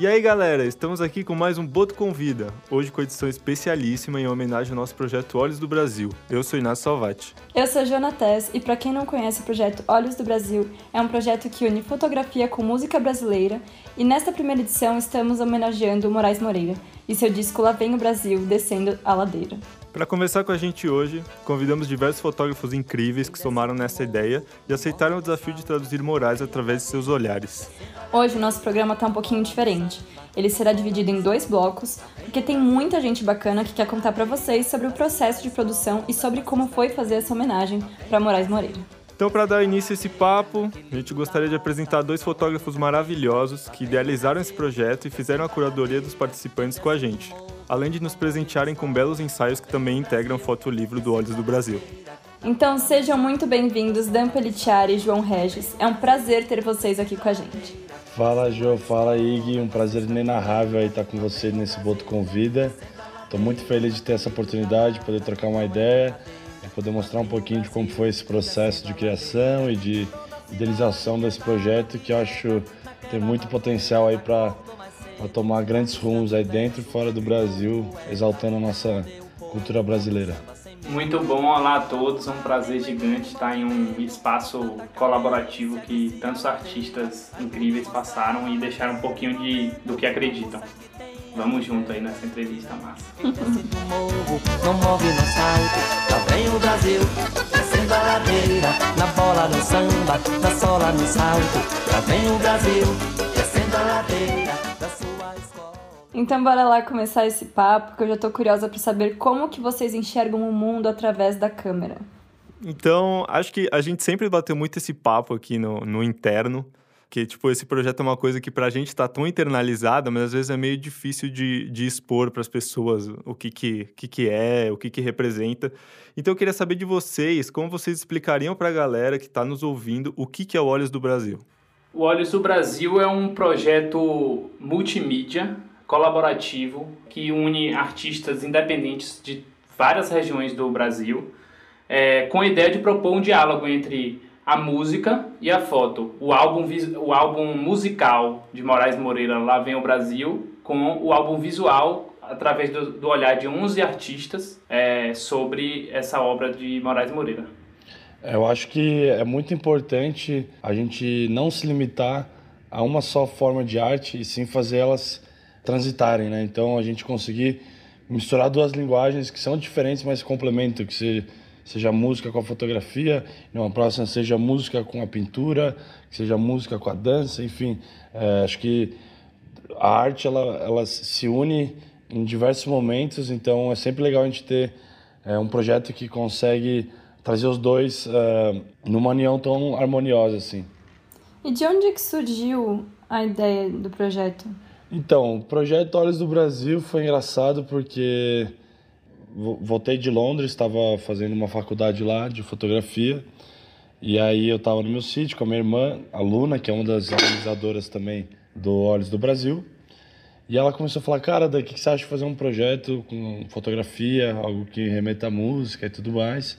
E aí galera, estamos aqui com mais um Boto Convida, hoje com edição especialíssima em homenagem ao nosso projeto Olhos do Brasil. Eu sou Inácio Salvati. Eu sou Joana Tess e para quem não conhece o projeto Olhos do Brasil, é um projeto que une fotografia com música brasileira e nesta primeira edição estamos homenageando o Moraes Moreira e seu disco Lá Vem o Brasil, Descendo a Ladeira. Para conversar com a gente hoje, convidamos diversos fotógrafos incríveis que somaram nessa ideia e aceitaram o desafio de traduzir Moraes através de seus olhares. Hoje o nosso programa está um pouquinho diferente. Ele será dividido em dois blocos, porque tem muita gente bacana que quer contar para vocês sobre o processo de produção e sobre como foi fazer essa homenagem para Moraes Moreira. Então, para dar início a esse papo, a gente gostaria de apresentar dois fotógrafos maravilhosos que idealizaram esse projeto e fizeram a curadoria dos participantes com a gente além de nos presentearem com belos ensaios que também integram o fotolivro do Olhos do Brasil. Então sejam muito bem-vindos, Dan Peliciari e João Regis. É um prazer ter vocês aqui com a gente. Fala, Jo, fala, Ig. Um prazer inenarrável aí estar com você nesse Boto Convida. Estou muito feliz de ter essa oportunidade, de poder trocar uma ideia, de poder mostrar um pouquinho de como foi esse processo de criação e de idealização desse projeto que eu acho tem muito potencial aí para a tomar grandes rumos aí dentro e fora do Brasil, exaltando a nossa cultura brasileira. Muito bom, olá a todos, é um prazer gigante estar em um espaço colaborativo que tantos artistas incríveis passaram e deixaram um pouquinho de, do que acreditam. Vamos junto aí nessa entrevista massa. não move no salto, lá vem o Brasil, descendo a ladeira, na bola, no samba, na sola, no salto, lá vem o Brasil, descendo a ladeira. Então bora lá começar esse papo, que eu já tô curiosa para saber como que vocês enxergam o mundo através da câmera. Então, acho que a gente sempre bateu muito esse papo aqui no, no interno, que, tipo, esse projeto é uma coisa que pra gente tá tão internalizada, mas às vezes é meio difícil de, de expor para as pessoas o que que, que que é, o que que representa. Então eu queria saber de vocês, como vocês explicariam pra galera que tá nos ouvindo o que que é o Olhos do Brasil? O Olhos do Brasil é um projeto multimídia colaborativo que une artistas independentes de várias regiões do Brasil, é, com a ideia de propor um diálogo entre a música e a foto. O álbum, o álbum musical de Moraes Moreira, Lá Vem o Brasil, com o álbum visual através do, do olhar de 11 artistas é, sobre essa obra de Moraes Moreira. Eu acho que é muito importante a gente não se limitar a uma só forma de arte e sim fazer elas transitarem, né? Então a gente conseguir misturar duas linguagens que são diferentes, mas complementam, que seja, seja música com a fotografia, numa próxima seja música com a pintura, que seja música com a dança, enfim, é, acho que a arte ela, ela se une em diversos momentos, então é sempre legal a gente ter é, um projeto que consegue trazer os dois é, numa união tão harmoniosa assim. E de onde que surgiu a ideia do projeto? Então, o projeto Olhos do Brasil foi engraçado porque voltei de Londres, estava fazendo uma faculdade lá de fotografia. E aí eu estava no meu sítio com a minha irmã, a Luna, que é uma das organizadoras também do Olhos do Brasil. E ela começou a falar, cara, daqui que você acha de fazer um projeto com fotografia, algo que remeta à música e tudo mais.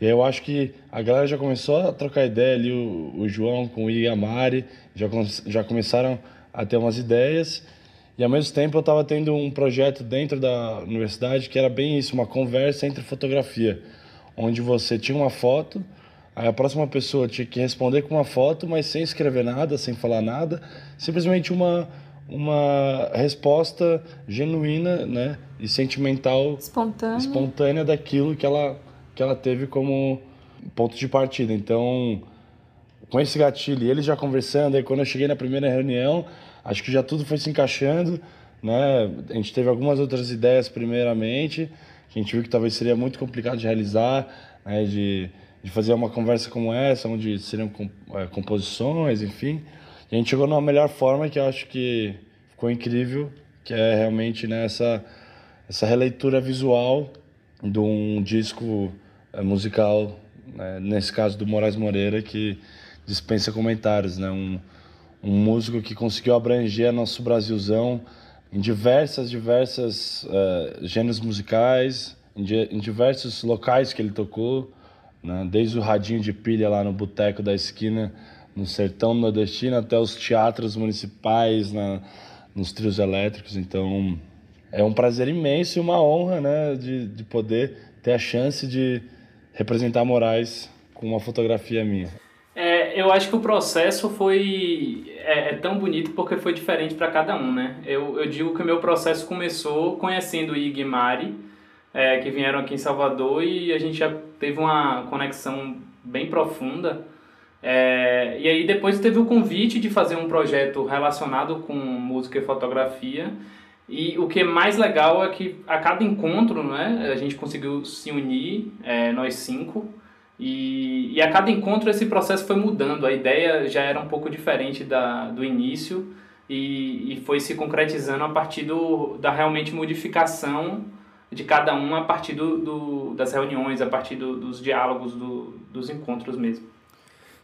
E aí eu acho que a galera já começou a trocar ideia ali, o, o João com o Igamari, já, já começaram a ter umas ideias. E ao mesmo tempo eu estava tendo um projeto dentro da universidade que era bem isso, uma conversa entre fotografia, onde você tinha uma foto, aí a próxima pessoa tinha que responder com uma foto, mas sem escrever nada, sem falar nada, simplesmente uma uma resposta genuína, né, e sentimental, espontânea, espontânea daquilo que ela que ela teve como ponto de partida. Então, com esse gatilho, e eles já conversando, aí quando eu cheguei na primeira reunião, acho que já tudo foi se encaixando, né? A gente teve algumas outras ideias primeiramente, que a gente viu que talvez seria muito complicado de realizar, né? de, de fazer uma conversa como essa, onde seriam é, composições, enfim. E a gente chegou numa melhor forma que eu acho que ficou incrível, que é realmente né, essa, essa releitura visual de um disco é, musical, né? nesse caso do Moraes Moreira, que dispensa comentários, né? Um, um músico que conseguiu abranger nosso Brasilzão em diversas, diversas uh, gêneros musicais, em, em, diversos locais que ele tocou, né? desde o radinho de pilha lá no boteco da esquina, no sertão nordestino, até os teatros municipais, na, nos trios elétricos. Então, é um prazer imenso e uma honra, né, de, de poder ter a chance de representar Moraes com uma fotografia minha. Eu acho que o processo foi é, é tão bonito porque foi diferente para cada um, né? Eu, eu digo que o meu processo começou conhecendo o Ig e Mari, é, que vieram aqui em Salvador e a gente já teve uma conexão bem profunda. É, e aí depois teve o convite de fazer um projeto relacionado com música e fotografia. E o que é mais legal é que a cada encontro, né, a gente conseguiu se unir, é, nós cinco, e, e a cada encontro esse processo foi mudando. A ideia já era um pouco diferente da, do início e, e foi se concretizando a partir do, da realmente modificação de cada um a partir do, do das reuniões, a partir do, dos diálogos, do, dos encontros mesmo.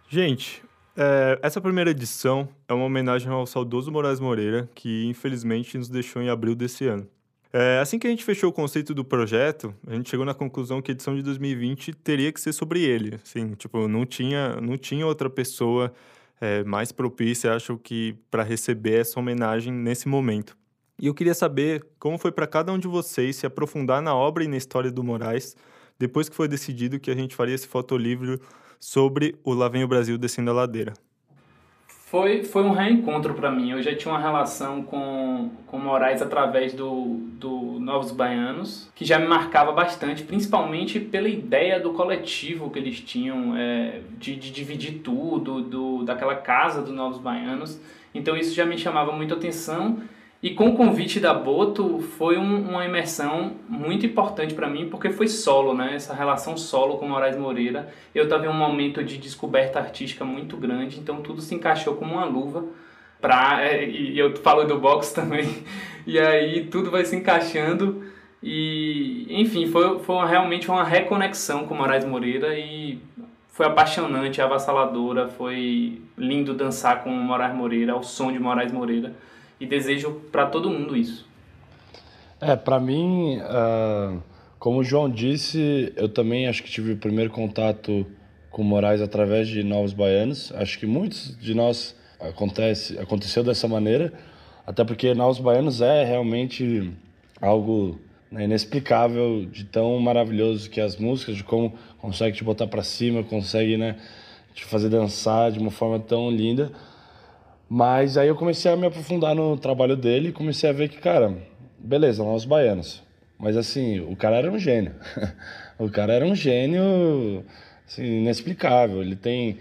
Gente, é, essa primeira edição é uma homenagem ao saudoso Moraes Moreira, que infelizmente nos deixou em abril desse ano. É, assim que a gente fechou o conceito do projeto, a gente chegou na conclusão que a edição de 2020 teria que ser sobre ele. Assim, tipo, não tinha, não tinha outra pessoa é, mais propícia, acho que, para receber essa homenagem nesse momento. E eu queria saber como foi para cada um de vocês se aprofundar na obra e na história do Moraes, depois que foi decidido que a gente faria esse fotolivro sobre o Lá Vem o Brasil Descendo a Ladeira. Foi, foi um reencontro para mim. Eu já tinha uma relação com, com Moraes através do, do Novos Baianos, que já me marcava bastante, principalmente pela ideia do coletivo que eles tinham, é, de, de dividir tudo, do, daquela casa dos Novos Baianos. Então isso já me chamava muito atenção e com o convite da Boto foi um, uma imersão muito importante para mim, porque foi solo, né? Essa relação solo com Moraes Moreira. Eu estava em um momento de descoberta artística muito grande, então tudo se encaixou como uma luva. Pra, é, e eu falo do box também, e aí tudo vai se encaixando. E, enfim, foi, foi realmente uma reconexão com Moraes Moreira e foi apaixonante, avassaladora, foi lindo dançar com Moraes Moreira, ao som de Moraes Moreira e desejo para todo mundo isso. É, para mim, uh, como o João disse, eu também acho que tive o primeiro contato com Moraes através de Novos Baianos. Acho que muitos de nós acontece, aconteceu dessa maneira, até porque Novos Baianos é realmente algo né, inexplicável de tão maravilhoso que as músicas, de como consegue te botar para cima, consegue né, te fazer dançar de uma forma tão linda. Mas aí eu comecei a me aprofundar no trabalho dele e comecei a ver que, cara, beleza, nós baianos. Mas assim, o cara era um gênio. o cara era um gênio assim, inexplicável. Ele tem.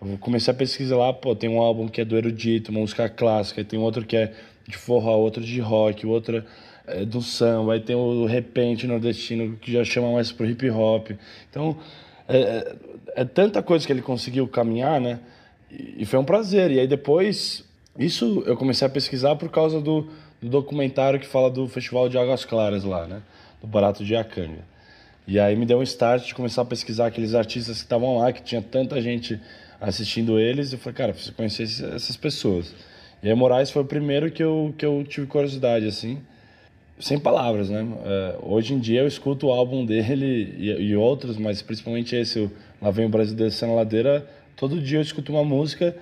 Eu comecei a pesquisar lá, pô, tem um álbum que é do erudito, uma música clássica, tem outro que é de forró, outro de rock, outro é do samba, aí tem o repente nordestino que já chama mais pro hip hop. Então, é, é, é tanta coisa que ele conseguiu caminhar, né? E foi um prazer. E aí depois, isso eu comecei a pesquisar por causa do, do documentário que fala do Festival de Águas Claras lá, né? Do Barato de Acanga. E aí me deu um start de começar a pesquisar aqueles artistas que estavam lá, que tinha tanta gente assistindo eles. Eu falei, cara, preciso conhecer essas pessoas. E aí Moraes foi o primeiro que eu, que eu tive curiosidade, assim. Sem palavras, né? É, hoje em dia eu escuto o álbum dele e, e outros, mas principalmente esse, o Lá Vem o Brasil Descendo a Ladeira, Todo dia eu escuto uma música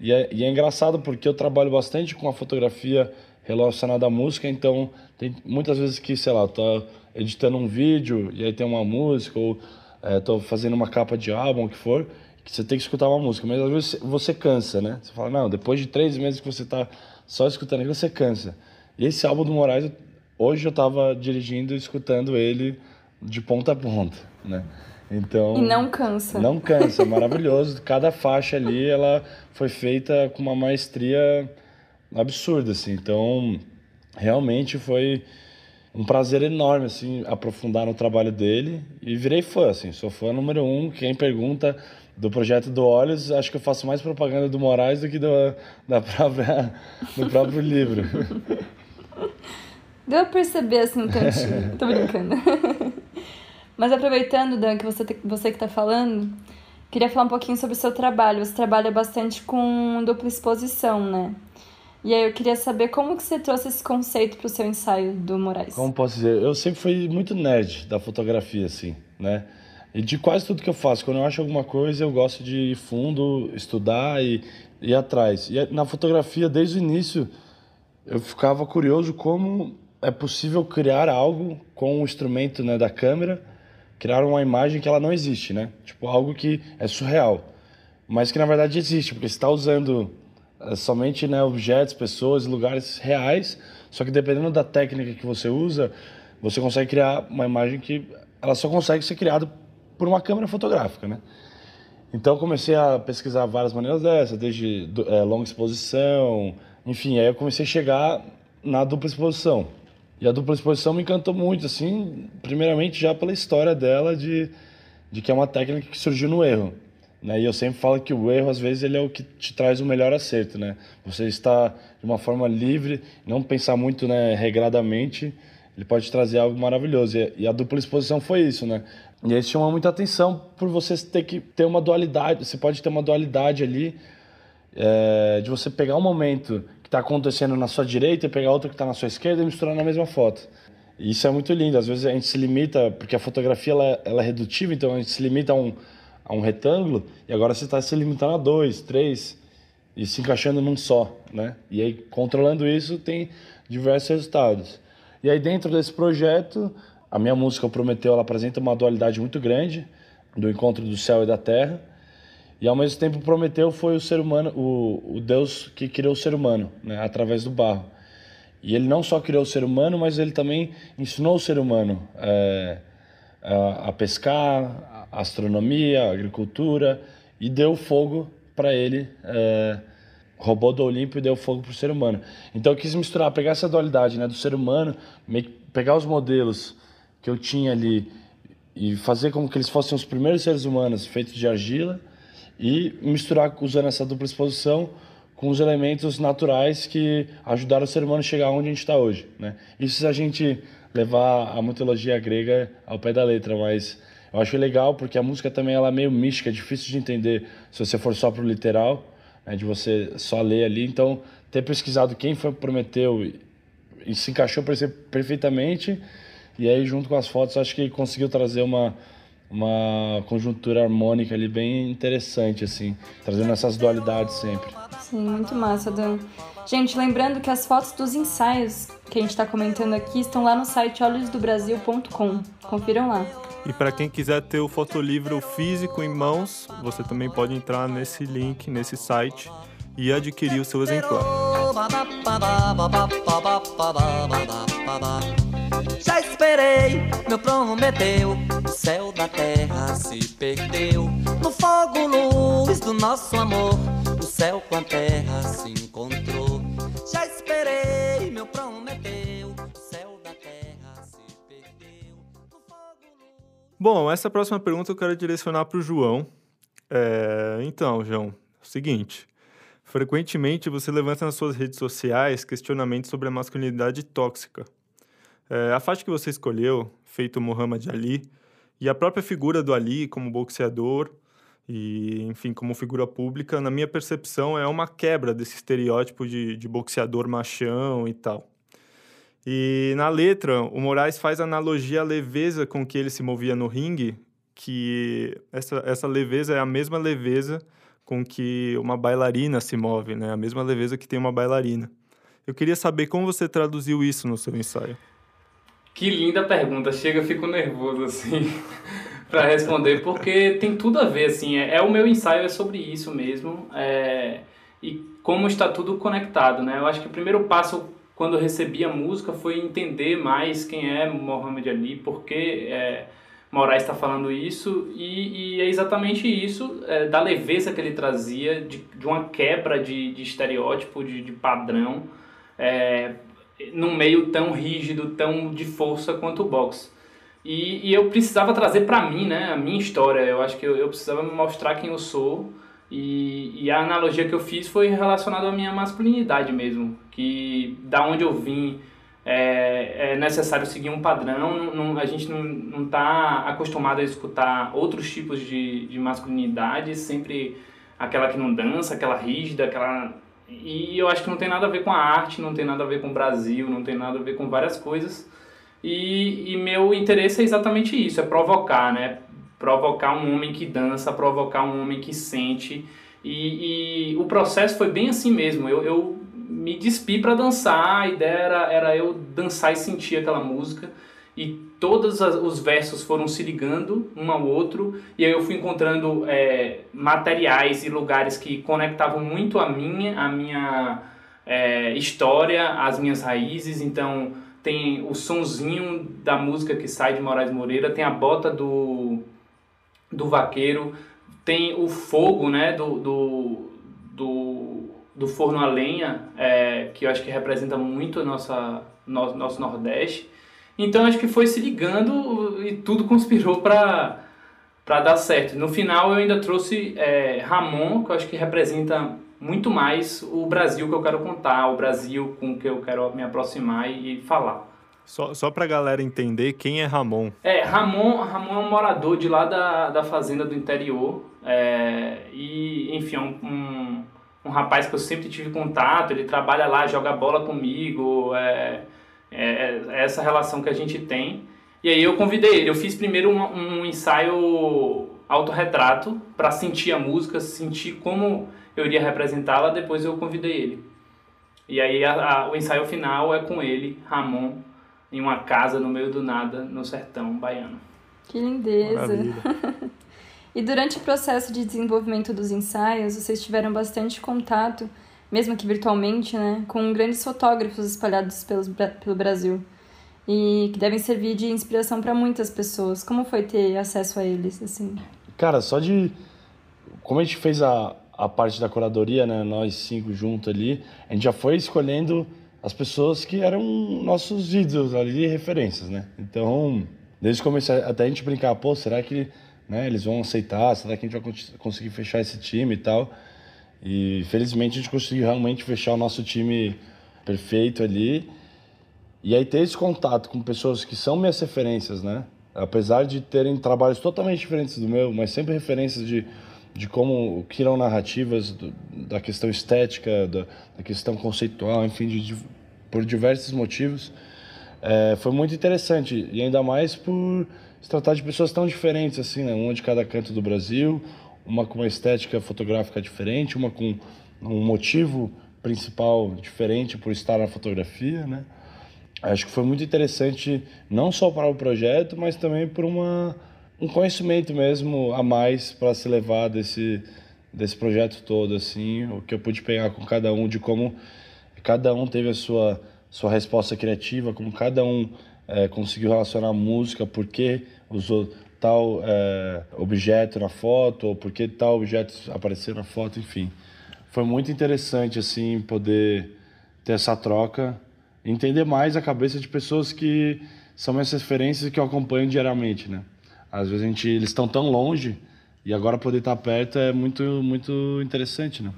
e é, e é engraçado porque eu trabalho bastante com a fotografia relacionada à música, então tem muitas vezes que, sei lá, tô editando um vídeo e aí tem uma música, ou é, tô fazendo uma capa de álbum, o que for, que você tem que escutar uma música, mas às vezes você cansa, né? Você fala, não, depois de três meses que você tá só escutando você cansa. E esse álbum do Moraes, hoje eu tava dirigindo e escutando ele de ponta a ponta, né? Então, e não cansa. Não cansa, maravilhoso. Cada faixa ali, ela foi feita com uma maestria absurda, assim. Então, realmente foi um prazer enorme, assim, aprofundar no trabalho dele. E virei fã, assim. Sou fã número um. Quem pergunta do projeto do Olhos, acho que eu faço mais propaganda do Moraes do que do, da própria, do próprio livro. Deu a perceber, assim, um tantinho. Tô brincando. Mas aproveitando, Dan, que você, você que está falando, queria falar um pouquinho sobre o seu trabalho. Você trabalha bastante com dupla exposição, né? E aí eu queria saber como que você trouxe esse conceito para o seu ensaio do Moraes. Como posso dizer? Eu sempre fui muito nerd da fotografia, assim, né? E de quase tudo que eu faço. Quando eu acho alguma coisa, eu gosto de ir fundo, estudar e ir atrás. E na fotografia, desde o início, eu ficava curioso como é possível criar algo com o instrumento né, da câmera, criar uma imagem que ela não existe, né? Tipo, algo que é surreal, mas que na verdade existe, porque você está usando é, somente né, objetos, pessoas, lugares reais, só que dependendo da técnica que você usa, você consegue criar uma imagem que ela só consegue ser criada por uma câmera fotográfica, né? Então comecei a pesquisar várias maneiras dessa, desde é, longa exposição, enfim, aí eu comecei a chegar na dupla exposição. E a dupla exposição me encantou muito, assim, primeiramente já pela história dela de, de que é uma técnica que surgiu no erro. Né? E eu sempre falo que o erro, às vezes, ele é o que te traz o melhor acerto, né? Você está de uma forma livre, não pensar muito né, regradamente, ele pode trazer algo maravilhoso. E a dupla exposição foi isso, né? E aí chama muita atenção por você ter que ter uma dualidade, você pode ter uma dualidade ali, é, de você pegar um momento que está acontecendo na sua direita e pegar outro que está na sua esquerda e misturar na mesma foto. E isso é muito lindo. Às vezes a gente se limita, porque a fotografia ela, ela é redutiva, então a gente se limita a um, a um retângulo e agora você está se limitando a dois, três e se encaixando num só, né? E aí controlando isso tem diversos resultados. E aí dentro desse projeto a minha música Prometeu ela apresenta uma dualidade muito grande do encontro do céu e da terra e ao mesmo tempo Prometeu foi o ser humano, o, o Deus que criou o ser humano, né, através do barro. E ele não só criou o ser humano, mas ele também ensinou o ser humano é, a, a, pescar, a astronomia, a agricultura e deu fogo para ele. É, roubou do Olimpo e deu fogo para o ser humano. Então eu quis misturar, pegar essa dualidade né, do ser humano, pegar os modelos que eu tinha ali e fazer como que eles fossem os primeiros seres humanos feitos de argila e misturar usando essa dupla exposição com os elementos naturais que ajudaram o ser humano a chegar onde a gente está hoje. Né? Isso se a gente levar a mitologia grega ao pé da letra, mas eu acho legal porque a música também ela é meio mística, é difícil de entender se você for só para o literal, né, de você só ler ali. Então, ter pesquisado quem foi Prometeu e, se encaixou perfeitamente, e aí junto com as fotos acho que conseguiu trazer uma uma conjuntura harmônica ali bem interessante, assim, trazendo essas dualidades sempre. Sim, muito massa, Dan. Gente, lembrando que as fotos dos ensaios que a gente está comentando aqui estão lá no site olhosdobrasil.com. Confiram lá. E para quem quiser ter o fotolivro físico em mãos, você também pode entrar nesse link, nesse site e adquirir o seu exemplar. Já esperei, meu prometeu. O céu da terra se perdeu. No fogo, luz do nosso amor. O céu com a terra se encontrou. Já esperei, meu prometeu. O céu da terra se perdeu. No fogo, luz... Bom, essa próxima pergunta eu quero direcionar para o João. É, então, João, é o seguinte. Frequentemente você levanta nas suas redes sociais questionamentos sobre a masculinidade tóxica. É, a faixa que você escolheu, feito Muhammad Ali, e a própria figura do Ali como boxeador e, enfim, como figura pública, na minha percepção, é uma quebra desse estereótipo de, de boxeador machão e tal. E na letra, o Moraes faz analogia à leveza com que ele se movia no ringue, que essa, essa leveza é a mesma leveza com que uma bailarina se move, né? A mesma leveza que tem uma bailarina. Eu queria saber como você traduziu isso no seu ensaio. Que linda pergunta. Chega, fico nervoso assim para responder, porque tem tudo a ver, assim. É, é, o meu ensaio é sobre isso mesmo. É, e como está tudo conectado, né? Eu acho que o primeiro passo quando eu recebi a música foi entender mais quem é Mohamed Ali, porque é, Moraes está falando isso, e, e, é exatamente isso, é, da leveza que ele trazia, de, de uma quebra de, de estereótipo, de, de padrão. É, num meio tão rígido, tão de força quanto o boxe. E, e eu precisava trazer para mim, né, a minha história. Eu acho que eu, eu precisava mostrar quem eu sou. E, e, a analogia que eu fiz foi relacionada à minha masculinidade mesmo. Que da onde eu vim é, é necessário seguir um padrão. Não, não, a gente não está acostumado a escutar outros tipos de, de masculinidade, sempre aquela que não dança, aquela rígida, aquela e eu acho que não tem nada a ver com a arte, não tem nada a ver com o Brasil, não tem nada a ver com várias coisas. E, e meu interesse é exatamente isso, é provocar, né? Provocar um homem que dança, provocar um homem que sente. E, e o processo foi bem assim mesmo. Eu, eu me despi para dançar. A ideia era, era eu dançar e sentir aquela música. E todos os versos foram se ligando um ao outro. E aí eu fui encontrando é, materiais e lugares que conectavam muito a minha, a minha é, história, as minhas raízes. Então tem o sonzinho da música que sai de Moraes Moreira, tem a bota do, do vaqueiro, tem o fogo né, do, do, do, do forno a lenha, é, que eu acho que representa muito a nossa, no, nosso Nordeste. Então acho que foi se ligando e tudo conspirou para para dar certo. No final eu ainda trouxe é, Ramon, que eu acho que representa muito mais o Brasil que eu quero contar, o Brasil com que eu quero me aproximar e, falar. Só, só pra galera entender quem é Ramon. É, Ramon, Ramon é um morador de lá da, da fazenda do interior. É, e, enfim, é um, um, um, rapaz que eu sempre tive contato. Ele trabalha lá, joga bola comigo. É, é, é essa relação que a gente tem. E aí eu convidei ele. Eu fiz primeiro um, um ensaio autorretrato para sentir a música, sentir como eu iria representá-la, depois eu convidei ele. E aí a, a, o ensaio final é com ele, Ramon, em uma casa no meio do nada, no sertão baiano. Que lindeza! e durante o processo de desenvolvimento dos ensaios, vocês tiveram bastante contato, mesmo que virtualmente, né, com grandes fotógrafos espalhados pelos, pelo Brasil e que devem servir de inspiração para muitas pessoas. Como foi ter acesso a eles, assim? Cara, só de como a gente fez a, a parte da curadoria, né, nós cinco juntos ali, a gente já foi escolhendo as pessoas que eram nossos ídolos ali, referências, né? Então, desde o começo até a gente brincar, pô, será que né, eles vão aceitar? Será que a gente vai conseguir fechar esse time e tal? E felizmente a gente conseguiu realmente fechar o nosso time perfeito ali. E aí ter esse contato com pessoas que são minhas referências, né? Apesar de terem trabalhos totalmente diferentes do meu, mas sempre referências de de como criam narrativas do, da questão estética, da, da, questão conceitual, enfim, de, de, por diversos motivos. É, foi muito interessante e ainda mais por se tratar de pessoas tão diferentes assim, né? Uma de cada canto do Brasil, uma com uma estética fotográfica diferente, uma com um motivo principal diferente por estar na fotografia, né? Acho que foi muito interessante não só para o projeto, mas também por uma um conhecimento mesmo a mais para se levar desse desse projeto todo assim o que eu pude pegar com cada um de como cada um teve a sua sua resposta criativa como cada um é, conseguiu relacionar música por que usou tal é, objeto na foto ou por que tal objeto apareceu na foto enfim foi muito interessante assim poder ter essa troca entender mais a cabeça de pessoas que são minhas referências que eu acompanho diariamente né às vezes a gente, eles estão tão longe e agora poder estar perto é muito, muito interessante, né?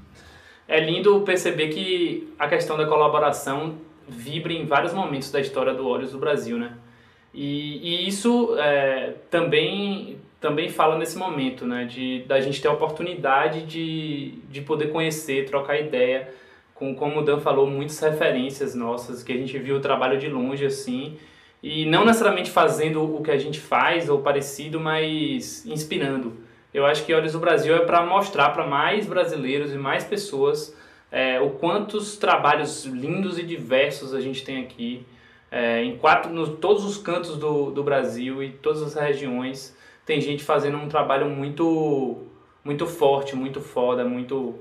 É lindo perceber que a questão da colaboração vibra em vários momentos da história do Olhos do Brasil, né? E, e isso é, também também fala nesse momento, né? De da gente ter a oportunidade de, de poder conhecer, trocar ideia com, como o Dan falou, muitas referências nossas que a gente viu o trabalho de longe assim e não necessariamente fazendo o que a gente faz ou parecido, mas inspirando. Eu acho que Olhos do Brasil é para mostrar para mais brasileiros e mais pessoas é, o quantos trabalhos lindos e diversos a gente tem aqui é, em quatro, nos todos os cantos do, do Brasil e todas as regiões tem gente fazendo um trabalho muito muito forte, muito foda, muito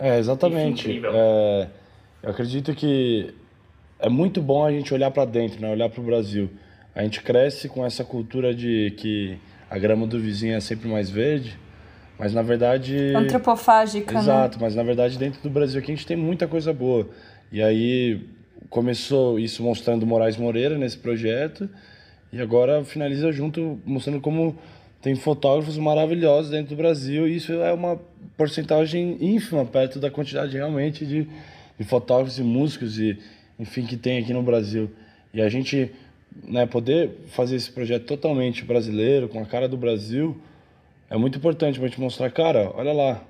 é exatamente. É, eu acredito que é muito bom a gente olhar para dentro, né? olhar para o Brasil. A gente cresce com essa cultura de que a grama do vizinho é sempre mais verde, mas na verdade. Antropofágica. Né? Exato, né? mas na verdade dentro do Brasil aqui a gente tem muita coisa boa. E aí começou isso mostrando Moraes Moreira nesse projeto, e agora finaliza junto mostrando como tem fotógrafos maravilhosos dentro do Brasil, e isso é uma porcentagem ínfima perto da quantidade realmente de, de fotógrafos e músicos e enfim, que tem aqui no Brasil. E a gente né, poder fazer esse projeto totalmente brasileiro, com a cara do Brasil, é muito importante para gente mostrar, cara, olha lá,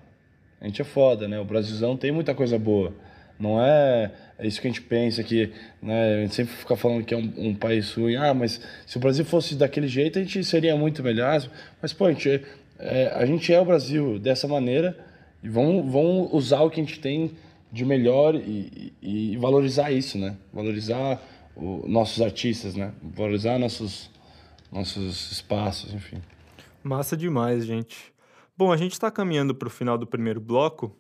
a gente é foda, né? O Brasilzão tem muita coisa boa. Não é, é isso que a gente pensa que, né? A gente sempre fica falando que é um, um, país ruim. Ah, mas se o Brasil fosse daquele jeito, a gente seria muito melhor. Mas, pô, a gente é, a gente é o Brasil dessa maneira e vamos, vamos usar o que a gente tem de melhor e, e, e valorizar isso, né? Valorizar o, nossos artistas, né? Valorizar nossos, nossos espaços, enfim. Massa demais, gente. Bom, a gente está caminhando para o final do primeiro bloco.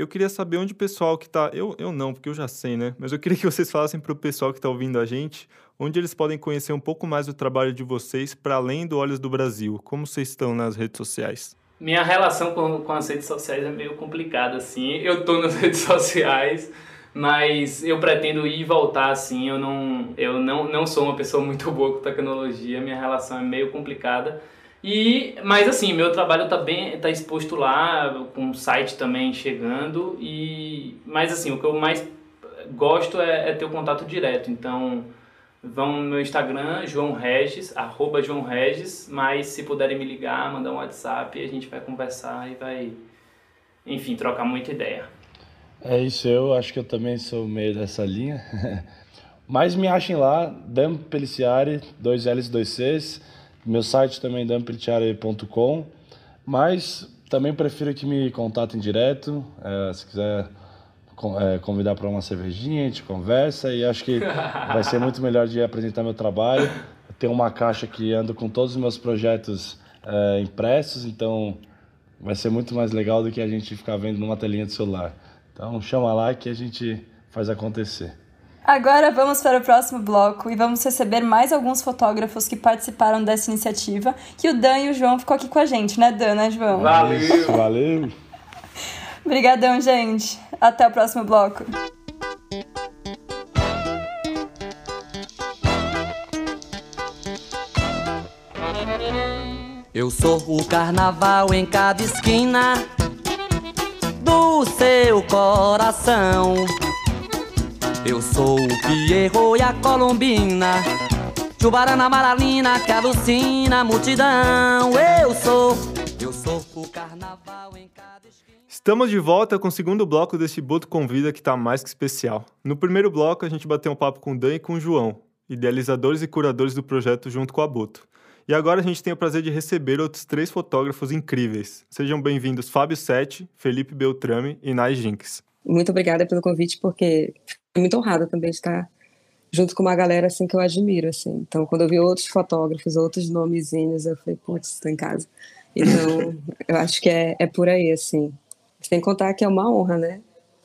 Eu queria saber onde o pessoal que está. Eu, eu não, porque eu já sei, né? Mas eu queria que vocês falassem para o pessoal que está ouvindo a gente onde eles podem conhecer um pouco mais do trabalho de vocês para além do Olhos do Brasil. Como vocês estão nas redes sociais? Minha relação com, com as redes sociais é meio complicada, assim. Eu tô nas redes sociais, mas eu pretendo ir e voltar, assim. Eu não, eu não, não sou uma pessoa muito boa com tecnologia, minha relação é meio complicada. E, mas assim, meu trabalho tá bem, tá exposto lá, com o site também chegando. E, mas assim, o que eu mais gosto é, é ter o contato direto. Então, vão no meu Instagram, João Regis, arroba João Regis, mas se puderem me ligar, mandar um WhatsApp, a gente vai conversar e vai, enfim, trocar muita ideia. É isso, eu acho que eu também sou meio dessa linha. mas me achem lá, Dan Peliciari, dois L's, dois C's. Meu site também dampeliciari.com. Mas também prefiro que me contatem direto. É, se quiser é, convidar para uma cervejinha, a gente conversa e acho que vai ser muito melhor de apresentar meu trabalho. Tenho uma caixa que ando com todos os meus projetos é, impressos, então vai ser muito mais legal do que a gente ficar vendo numa telinha de celular. Então chama lá que a gente faz acontecer. Agora vamos para o próximo bloco e vamos receber mais alguns fotógrafos que participaram dessa iniciativa, que o Dan e o João ficou aqui com a gente, né, Dan, né, João? Valeu! Valeu! Obrigadão, gente. Até o próximo bloco. Eu sou o carnaval em cada esquina do seu coração. Eu sou o Pierrot e a Colombina, Jubarana Maralina que alucina a multidão. Eu sou, eu sou o carnaval em cada esquina. Estamos de volta com o segundo bloco desse Boto Convida que está mais que especial. No primeiro bloco, a gente bateu um papo com o Dan e com o João, idealizadores e curadores do projeto junto com a Boto. E agora a gente tem o prazer de receber outros três fotógrafos incríveis. Sejam bem-vindos Fábio Sete, Felipe Beltrame e Nai Jinx. Muito obrigada pelo convite, porque muito honrada também de estar junto com uma galera assim que eu admiro, assim. Então, quando eu vi outros fotógrafos, outros nomezinhos, eu falei, putz, estou em casa. Então, eu acho que é, é por aí, assim. Sem contar que é uma honra, né?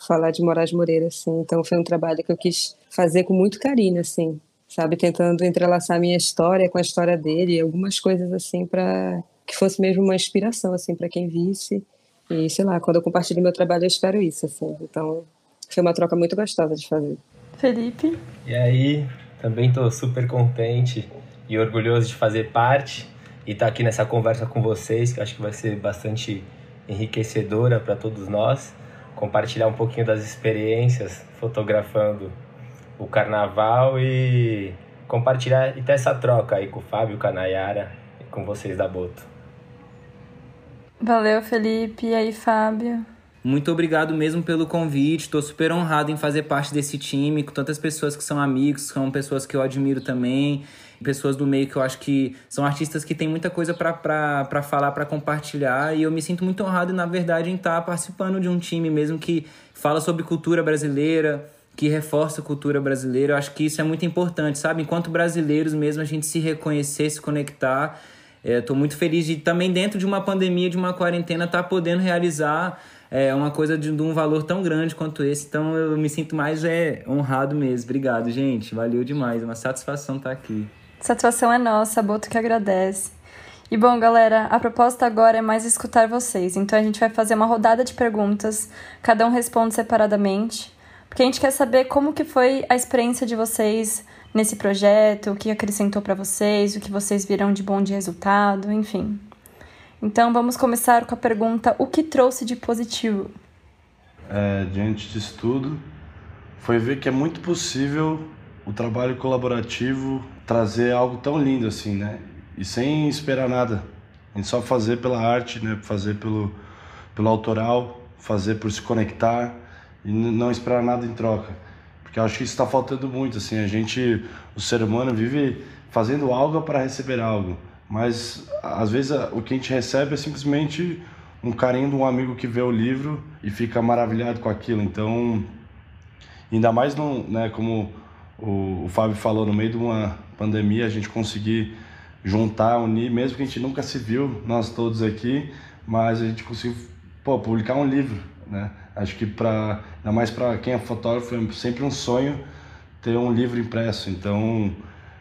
Falar de Moraes Moreira, assim. Então foi um trabalho que eu quis fazer com muito carinho, assim, sabe? Tentando entrelaçar a minha história com a história dele, algumas coisas assim para que fosse mesmo uma inspiração, assim, para quem visse. E sei lá, quando eu compartilho meu trabalho, eu espero isso, assim. Então foi uma troca muito gostosa de fazer. Felipe. E aí, também estou super contente e orgulhoso de fazer parte e estar tá aqui nessa conversa com vocês, que acho que vai ser bastante enriquecedora para todos nós, compartilhar um pouquinho das experiências fotografando o carnaval e compartilhar e ter essa troca aí com o Fábio, com a Nayara e com vocês da Boto. Valeu, Felipe. E aí, Fábio? Muito obrigado mesmo pelo convite. Estou super honrado em fazer parte desse time, com tantas pessoas que são amigos, são pessoas que eu admiro também pessoas do meio que eu acho que são artistas que têm muita coisa para falar, para compartilhar, e eu me sinto muito honrado, na verdade, em estar participando de um time mesmo que fala sobre cultura brasileira, que reforça a cultura brasileira. Eu acho que isso é muito importante, sabe? Enquanto brasileiros mesmo, a gente se reconhecer, se conectar. Estou é, muito feliz de também dentro de uma pandemia, de uma quarentena, estar tá podendo realizar é, uma coisa de, de, um valor tão grande quanto esse. Então eu me sinto mais é, honrado mesmo. Obrigado, gente. Valeu demais. É uma satisfação estar aqui. Satisfação é nossa, Boto que agradece. E bom, galera, a proposta agora é mais escutar vocês. Então a gente vai fazer uma rodada de perguntas, cada um responde separadamente, porque a gente quer saber como que foi a experiência de vocês nesse projeto, o que acrescentou para vocês, o que vocês viram de bom de resultado, enfim. Então vamos começar com a pergunta: o que trouxe de positivo? É, diante disso tudo, foi ver que é muito possível o trabalho colaborativo trazer algo tão lindo assim, né? E sem esperar nada. A gente só fazer pela arte, né? Fazer pelo, pelo autoral, fazer por se conectar e não esperar nada em troca. Porque eu acho que isso está faltando muito, assim. A gente, o ser humano vive fazendo algo para receber algo. Mas às vezes o que a gente recebe é simplesmente um carinho de um amigo que vê o livro e fica maravilhado com aquilo. Então, ainda mais no, né, como o, o Fábio falou, no meio de uma pandemia, a gente conseguir juntar, unir, mesmo que a gente nunca se viu, nós todos aqui, mas a gente conseguiu pô, publicar um livro, né? Acho que para ainda mais para quem é fotógrafo é sempre um sonho ter um livro impresso. Então,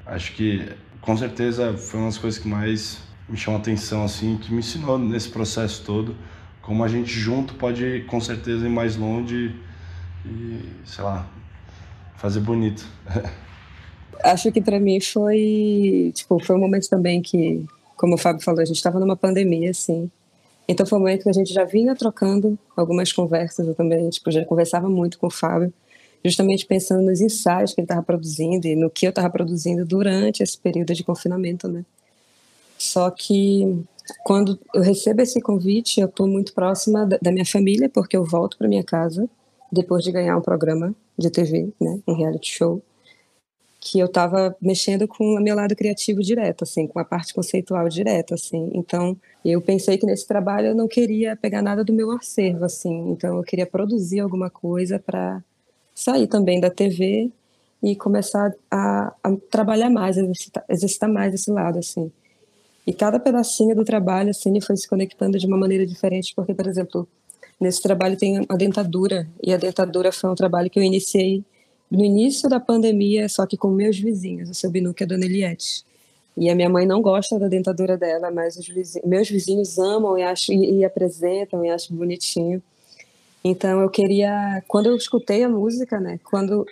acho que com certeza foi uma das coisas que mais me chamou atenção assim, que me ensinou nesse processo todo como a gente junto pode com certeza ir mais longe e, sei lá, fazer bonito. Acho que para mim foi, tipo, foi um momento também que, como o Fábio falou, a gente estava numa pandemia, assim. Então foi um momento que a gente já vinha trocando algumas conversas, eu também, tipo, já conversava muito com o Fábio, justamente pensando nos ensaios que ele estava produzindo e no que eu estava produzindo durante esse período de confinamento, né? Só que quando eu recebo esse convite, eu estou muito próxima da minha família, porque eu volto para minha casa depois de ganhar um programa de TV, né, um reality show, que eu estava mexendo com o meu lado criativo direto, assim, com a parte conceitual direta, assim. Então, eu pensei que nesse trabalho eu não queria pegar nada do meu acervo, assim. Então, eu queria produzir alguma coisa para sair também da TV e começar a, a trabalhar mais, exercitar, exercitar mais esse lado, assim. E cada pedacinho do trabalho, assim, foi se conectando de uma maneira diferente, porque, por exemplo, Nesse trabalho tem a dentadura, e a dentadura foi um trabalho que eu iniciei no início da pandemia, só que com meus vizinhos, o seu Binuque e a Dona Eliette. E a minha mãe não gosta da dentadura dela, mas os vizinhos, meus vizinhos amam e, acham, e, e apresentam e acham bonitinho. Então eu queria, quando eu escutei a música, né, quando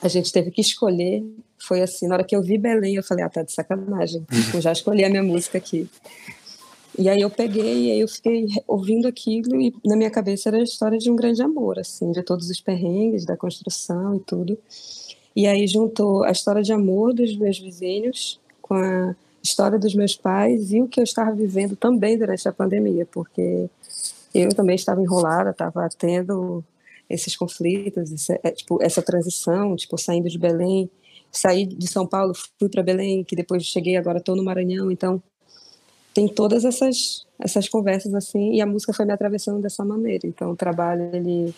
a gente teve que escolher, foi assim, na hora que eu vi Belém, eu falei, ah, tá de sacanagem, eu já escolhi a minha música aqui. E aí eu peguei, e aí eu fiquei ouvindo aquilo e na minha cabeça era a história de um grande amor, assim, de todos os perrengues da construção e tudo. E aí juntou a história de amor dos meus vizinhos com a história dos meus pais e o que eu estava vivendo também durante a pandemia, porque eu também estava enrolada, estava tendo esses conflitos, esse, é, tipo, essa transição, tipo, saindo de Belém, saí de São Paulo, fui para Belém, que depois cheguei, agora estou no Maranhão, então tem todas essas essas conversas assim e a música foi me atravessando dessa maneira. Então o trabalho ele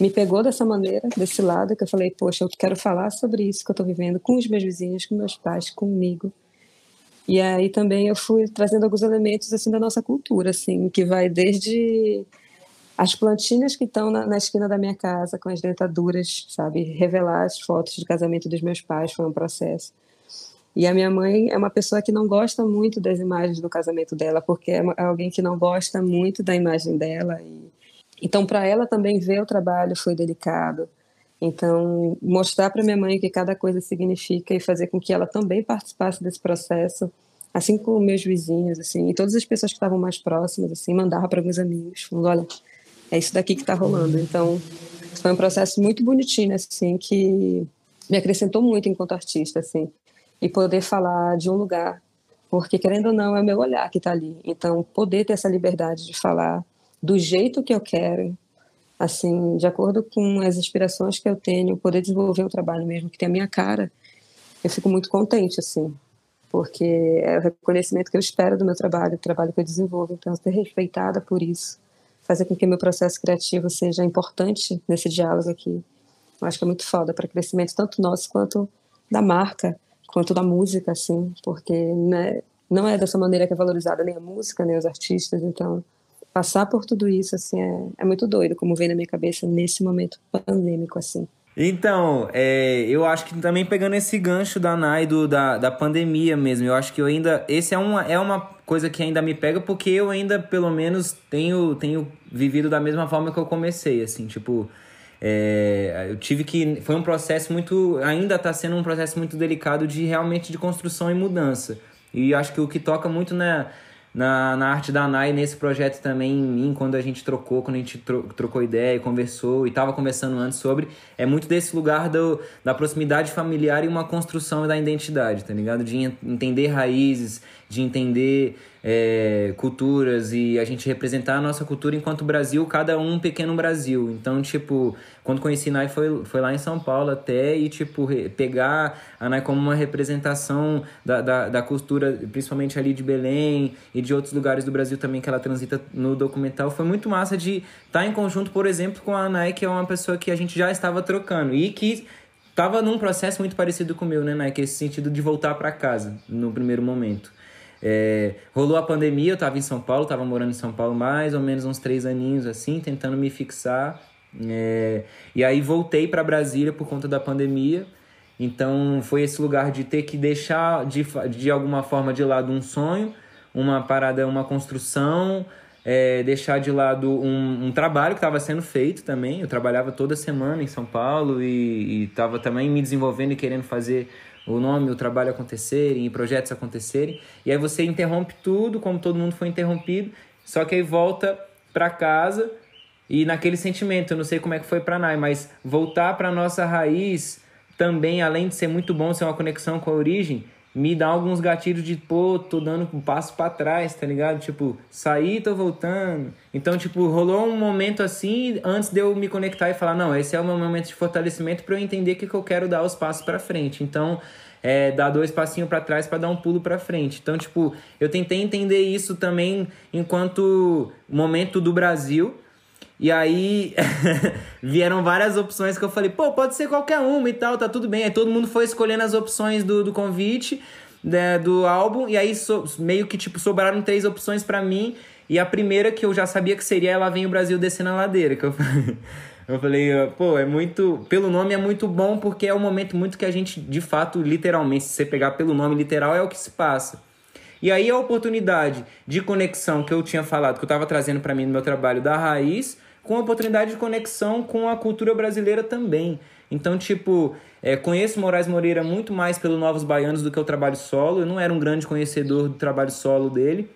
me pegou dessa maneira desse lado que eu falei poxa eu quero falar sobre isso que eu estou vivendo com os meus vizinhos com meus pais comigo e aí também eu fui trazendo alguns elementos assim da nossa cultura assim que vai desde as plantinhas que estão na, na esquina da minha casa com as dentaduras sabe revelar as fotos de casamento dos meus pais foi um processo e a minha mãe é uma pessoa que não gosta muito das imagens do casamento dela, porque é, é alguém que não gosta muito da imagem dela. E... Então, para ela também ver o trabalho foi delicado. Então, mostrar para minha mãe o que cada coisa significa e fazer com que ela também participasse desse processo, assim como meus vizinhos, assim, e todas as pessoas que estavam mais próximas, assim, mandava para meus amigos, falando, olha, é isso daqui que está rolando. Então, foi um processo muito bonitinho, assim, que me acrescentou muito enquanto artista, assim e poder falar de um lugar, porque querendo ou não é o meu olhar que está ali. Então, poder ter essa liberdade de falar do jeito que eu quero, assim, de acordo com as inspirações que eu tenho, poder desenvolver o trabalho mesmo que tem a minha cara, eu fico muito contente, assim, porque é o reconhecimento que eu espero do meu trabalho, do trabalho que eu desenvolvo. Então, ser respeitada por isso, fazer com que meu processo criativo seja importante nesse diálogo aqui, eu acho que é muito foda para crescimento tanto nosso quanto da marca quanto da música, assim, porque né, não é dessa maneira que é valorizada nem a música, nem os artistas, então passar por tudo isso, assim, é, é muito doido, como vem na minha cabeça nesse momento pandêmico, assim. Então, é, eu acho que também pegando esse gancho da Nai do, da, da pandemia mesmo, eu acho que eu ainda. Esse é uma, é uma coisa que ainda me pega, porque eu ainda, pelo menos, tenho, tenho vivido da mesma forma que eu comecei, assim, tipo. É, eu tive que. Foi um processo muito. Ainda está sendo um processo muito delicado de realmente de construção e mudança. E acho que o que toca muito na, na, na arte da Nai, nesse projeto também, em mim, quando a gente trocou, quando a gente tro, trocou ideia e conversou, e estava conversando antes sobre, é muito desse lugar do, da proximidade familiar e uma construção da identidade, tá ligado? De entender raízes, de entender é, culturas e a gente representar a nossa cultura enquanto Brasil, cada um pequeno Brasil. Então, tipo, Quando conheci Nai foi, foi lá em São Paulo até, e tipo, pegar a Nai como uma representação da, da, da cultura, principalmente ali de Belém e de outros lugares do Brasil também que ela transita no documental, foi muito massa de estar tá em conjunto, por exemplo, com a Nai, que é uma pessoa que a gente já estava trocando e que tava num processo muito parecido com o meu, né, Nai? Que é esse sentido de voltar para casa no primeiro momento. É, rolou a pandemia, eu estava em São Paulo, estava morando em São Paulo mais ou menos uns três aninhos assim, tentando me fixar. É, e aí voltei para Brasília por conta da pandemia. Então foi esse lugar de ter que deixar de, de alguma forma de lado um sonho, uma parada, uma construção, é, deixar de lado um, um trabalho que estava sendo feito também. Eu trabalhava toda semana em São Paulo e estava também me desenvolvendo e querendo fazer o nome, o trabalho acontecerem projetos acontecerem. E aí você interrompe tudo, como todo mundo foi interrompido, só que aí volta para casa e naquele sentimento, eu não sei como é que foi para Nai, mas voltar para nossa raiz também, além de ser muito bom ser uma conexão com a origem, me dá alguns gatilhos de, pô, tô dando um passo para trás, tá ligado? Tipo, saí, tô voltando. Então, tipo, rolou um momento assim antes de eu me conectar e falar, não, esse é o meu momento de fortalecimento para eu entender que, que eu quero dar os passos para frente. Então, é, dar dois passinhos para trás para dar um pulo para frente. Então, tipo, eu tentei entender isso também enquanto momento do Brasil, e aí vieram várias opções que eu falei, pô, pode ser qualquer uma e tal, tá tudo bem. Aí todo mundo foi escolhendo as opções do, do convite, né, do álbum, e aí so, meio que tipo sobraram três opções para mim. E a primeira que eu já sabia que seria Ela Vem o Brasil Descendo a Ladeira, que eu Eu falei, pô, é muito. Pelo nome é muito bom, porque é um momento muito que a gente, de fato, literalmente, se você pegar pelo nome literal, é o que se passa. E aí a oportunidade de conexão que eu tinha falado, que eu estava trazendo para mim no meu trabalho da raiz, com a oportunidade de conexão com a cultura brasileira também. Então, tipo, é, conheço Moraes Moreira muito mais pelo Novos Baianos do que o trabalho solo. Eu não era um grande conhecedor do trabalho solo dele.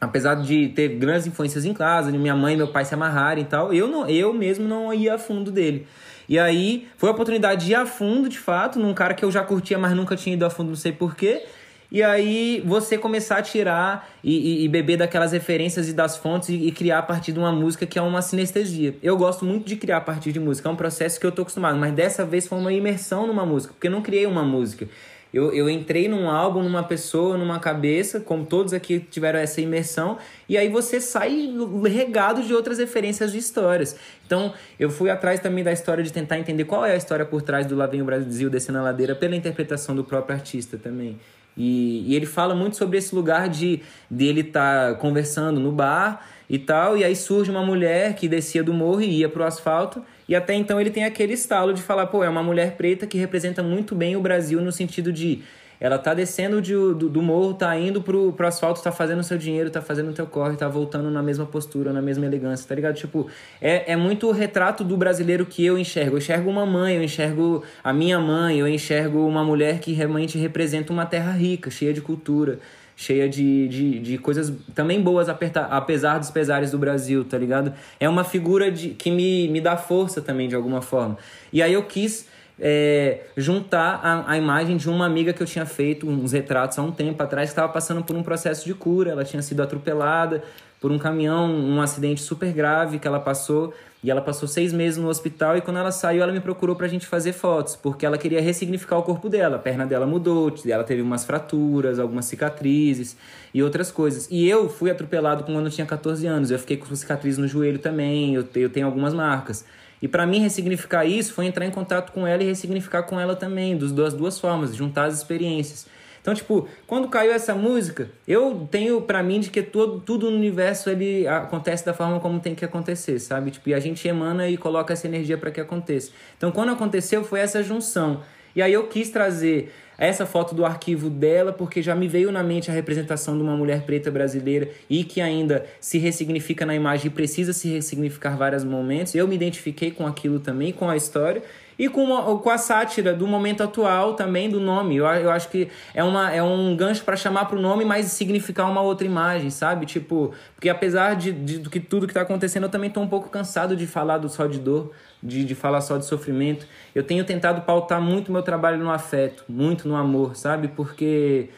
Apesar de ter grandes influências em casa, de minha mãe e meu pai se amarrarem e tal, eu, não, eu mesmo não ia a fundo dele. E aí foi a oportunidade de ir a fundo, de fato, num cara que eu já curtia, mas nunca tinha ido a fundo, não sei porquê. E aí você começar a tirar e, e, e beber daquelas referências e das fontes e, e, criar a partir de uma música que é uma sinestesia. Eu gosto muito de criar a partir de música, é um processo que eu tô acostumado, mas dessa vez foi uma imersão numa música, porque eu não criei uma música. Eu, eu entrei num álbum, numa pessoa, numa cabeça, como todos aqui tiveram essa imersão, e aí você sai regado de outras referências de histórias. Então, eu fui atrás também da história de tentar entender qual é a história por trás do Lá Vem o Brasil descendo a ladeira, pela interpretação do próprio artista também. E, e ele fala muito sobre esse lugar de dele estar tá conversando no bar e tal, e aí surge uma mulher que descia do morro e ia pro asfalto, e até então ele tem aquele estalo de falar, pô, é uma mulher preta que representa muito bem o Brasil no sentido de ela tá descendo de, do, do morro, tá indo pro, pro asfalto, tá fazendo o seu dinheiro, tá fazendo o teu corre, tá voltando na mesma postura, na mesma elegância, tá ligado? Tipo, é, é muito o retrato do brasileiro que eu enxergo. Eu enxergo uma mãe, eu enxergo a minha mãe, eu enxergo uma mulher que realmente representa uma terra rica, cheia de cultura cheia de, de, de coisas também boas, apesar dos pesares do Brasil, tá ligado? É uma figura de, que me, me dá força também, de alguma forma. E aí eu quis é, juntar a, a, imagem de uma amiga que eu tinha feito uns retratos há um tempo atrás, que estava passando por um processo de cura. Ela tinha sido atropelada por um caminhão, um acidente super grave que ela passou. E ela passou seis meses no hospital e quando ela saiu, ela me procurou pra gente fazer fotos, porque ela queria ressignificar o corpo dela. A perna dela mudou, ela teve umas fraturas, algumas cicatrizes e outras coisas. E eu fui atropelado quando eu tinha 14 anos. Eu fiquei com cicatriz no joelho também, eu, eu tenho algumas marcas. E para mim ressignificar isso foi entrar em contato com ela e ressignificar com ela também, das duas formas, juntar as experiências. Então, tipo, quando caiu essa música, eu tenho para mim de que todo, tudo no universo ele acontece da forma como tem que acontecer, sabe? Tipo, e a gente emana e coloca essa energia para que aconteça. Então, quando aconteceu, foi essa junção. E aí eu quis trazer essa foto do arquivo dela, porque já me veio na mente a representação de uma mulher preta brasileira e que ainda se ressignifica na imagem e precisa se ressignificar vários momentos. Eu me identifiquei com aquilo também, com a história. E com, com a sátira do momento atual também do nome. Eu, eu acho que é, uma, é um gancho para chamar para o nome, mas significar uma outra imagem, sabe? Tipo, porque apesar de, de, de tudo que está acontecendo, eu também estou um pouco cansado de falar do só de dor de, de falar só de sofrimento. Eu tenho tentado pautar muito meu trabalho no afeto, muito no amor, sabe? Porque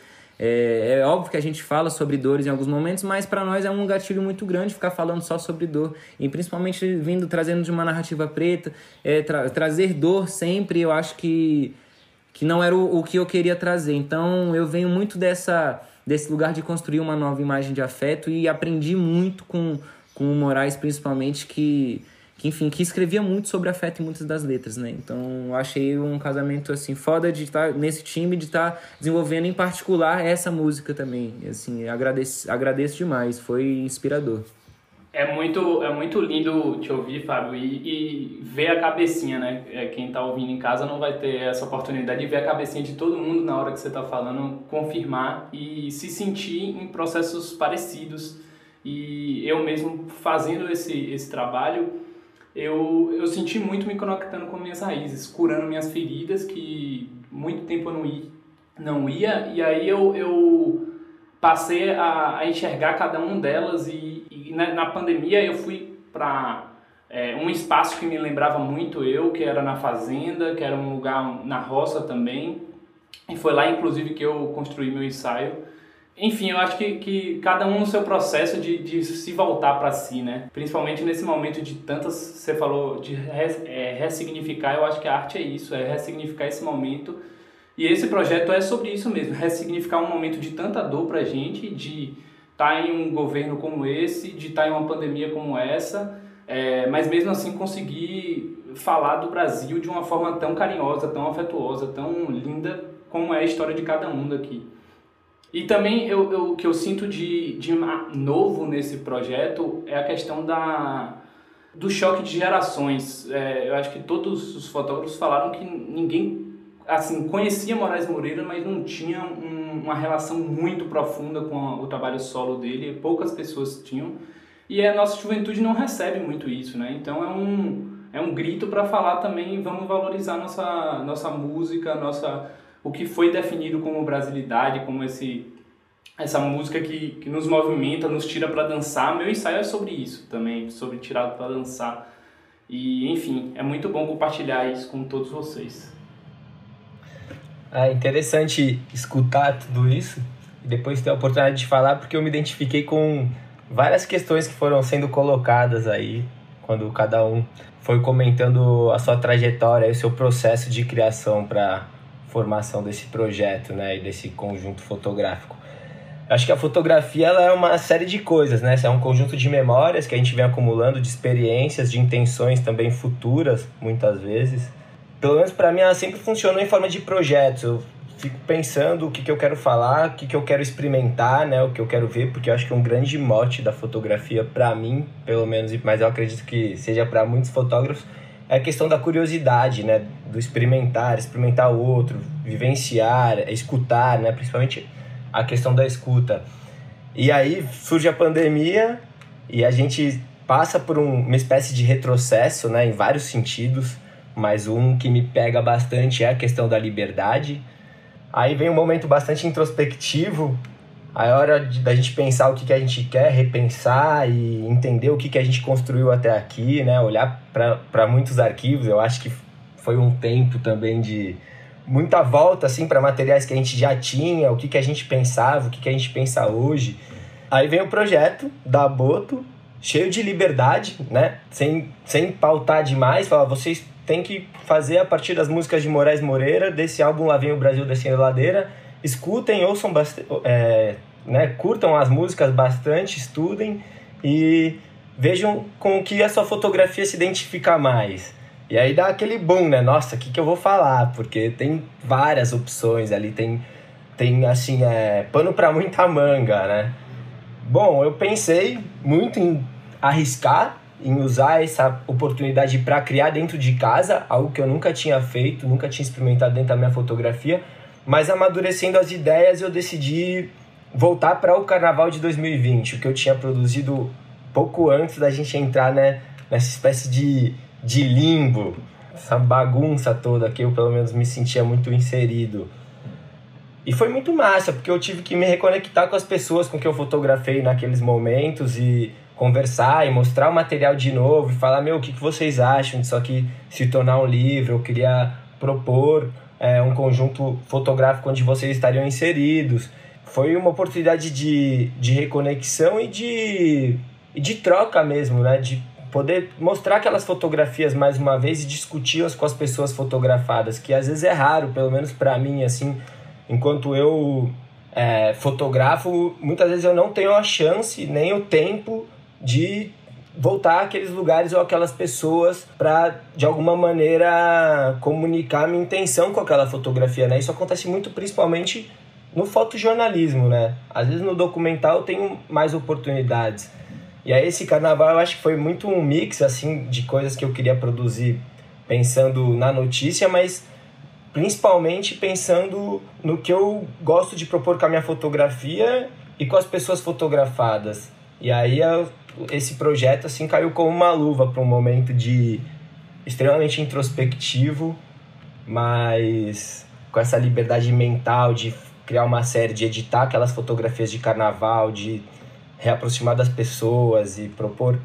É, é, óbvio que a gente fala sobre dores em alguns momentos, mas para nós é um gatilho muito grande ficar falando só sobre dor. E principalmente vindo trazendo de uma narrativa preta, é, tra trazer dor sempre, eu acho que, que não era o, o que eu queria trazer. Então eu venho muito dessa, desse lugar de construir uma nova imagem de afeto e aprendi muito com, com o Moraes, principalmente, que que enfim, que escrevia muito sobre afeto em muitas das letras, né? Então, eu achei um casamento assim foda de estar tá nesse time de estar tá desenvolvendo em particular essa música também. Assim, agradeço, agradeço demais, foi inspirador. É muito, é muito lindo te ouvir, Fábio, e, e ver a cabecinha, né? É, quem está ouvindo em casa não vai ter essa oportunidade de ver a cabecinha de todo mundo na hora que você está falando, confirmar e se sentir em processos parecidos. E eu mesmo fazendo esse, esse trabalho, eu, eu senti muito me conectando com minhas raízes, curando minhas feridas que muito tempo eu não ia, não ia. E aí eu, eu passei a, a enxergar cada uma delas e, e na, na, pandemia eu fui para é, um espaço que me lembrava muito eu, que era na fazenda, que era um lugar na roça também, e foi lá inclusive que eu construí meu ensaio enfim, eu acho que, que cada um no seu processo de, de se voltar para si, né? Principalmente nesse momento de tantas, você falou, de res, é, ressignificar, eu acho que a arte é isso, é ressignificar esse momento. E esse projeto é sobre isso mesmo, ressignificar um momento de tanta dor pra gente, de estar tá em um governo como esse, de estar tá em uma pandemia como essa, é, mas mesmo assim conseguir falar do Brasil de uma forma tão carinhosa, tão afetuosa, tão linda como é a história de cada um daqui. E também eu, eu, o que eu sinto de, de novo nesse projeto é a questão da, do choque de gerações. É, eu acho que todos os fotógrafos falaram que ninguém assim conhecia Moraes Moreira, mas não tinha um, uma relação muito profunda com a, o trabalho solo dele. Poucas pessoas tinham. E a nossa juventude não recebe muito isso, né? Então é um, é um grito para falar também, vamos valorizar nossa, nossa música, nossa o que foi definido como brasilidade, como esse essa música que, que nos movimenta, nos tira para dançar. Meu ensaio é sobre isso também, sobre tirado para dançar. E, enfim, é muito bom compartilhar isso com todos vocês. É interessante escutar tudo isso e depois ter a oportunidade de falar, porque eu me identifiquei com várias questões que foram sendo colocadas aí, quando cada um foi comentando a sua trajetória, o seu processo de criação para formação desse projeto, né, e desse conjunto fotográfico. Acho que a fotografia ela é uma série de coisas, né? É um conjunto de memórias que a gente vem acumulando, de experiências, de intenções também futuras, muitas vezes. Pelo menos para mim ela sempre funcionou em forma de projetos. Eu fico pensando o que, que eu quero falar, o que, que eu quero experimentar, né? O que eu quero ver, porque eu acho que um grande mote da fotografia para mim, pelo menos, mas eu acredito que seja para muitos fotógrafos, é a questão da curiosidade, né? Do experimentar, experimentar o outro, vivenciar, escutar, né? Principalmente a questão da escuta. E aí surge a pandemia e a gente passa por um, uma espécie de retrocesso, né? Em vários sentidos, mas um que me pega bastante é a questão da liberdade. Aí vem um momento bastante introspectivo Aí é hora de, da gente pensar o que, que a gente quer, repensar e entender o que, que a gente construiu até aqui, né? Olhar para muitos arquivos, eu acho que foi um tempo também de muita volta assim para materiais que a gente já tinha, o que, que a gente pensava, o que, que a gente pensa hoje. Aí vem o projeto da Boto, cheio de liberdade, né? Sem, sem pautar demais, falar, vocês têm que fazer a partir das músicas de Moraes Moreira, desse álbum Lá Vem o Brasil Descendo Ladeira, escutem, ouçam bastante, é, né, curtam as músicas bastante, estudem e vejam com o que a sua fotografia se identifica mais. E aí dá aquele boom, né? Nossa, o que, que eu vou falar? Porque tem várias opções ali, tem, tem assim, é, pano para muita manga, né? Bom, eu pensei muito em arriscar, em usar essa oportunidade para criar dentro de casa, algo que eu nunca tinha feito, nunca tinha experimentado dentro da minha fotografia, mas amadurecendo as ideias, eu decidi voltar para o carnaval de 2020, o que eu tinha produzido pouco antes da gente entrar né, nessa espécie de, de limbo, essa bagunça toda que eu pelo menos me sentia muito inserido. E foi muito massa, porque eu tive que me reconectar com as pessoas com que eu fotografei naqueles momentos e conversar e mostrar o material de novo e falar, meu, o que, vocês acham disso aqui se tornar um livro? Eu queria propor é, um conjunto fotográfico onde vocês estariam inseridos. foi uma oportunidade de, de reconexão e de, de troca mesmo, né? De poder mostrar aquelas fotografias mais uma vez e discuti-las com as pessoas fotografadas, que às vezes é raro, pelo menos para mim, assim, enquanto eu é, fotografo, muitas vezes eu não tenho a chance nem o tempo de voltar àqueles lugares ou aquelas pessoas para de alguma maneira comunicar minha intenção com aquela fotografia, né? Isso acontece muito principalmente no fotojornalismo, né? Às vezes no documental eu tenho mais oportunidades. E aí esse carnaval eu acho que foi muito um mix assim de coisas que eu queria produzir pensando na notícia, mas principalmente pensando no que eu gosto de propor com a minha fotografia e com as pessoas fotografadas. E aí eu esse projeto assim caiu como uma luva para um momento de extremamente introspectivo, mas com essa liberdade mental de criar uma série, de editar aquelas fotografias de carnaval, de reaproximar das pessoas e propor,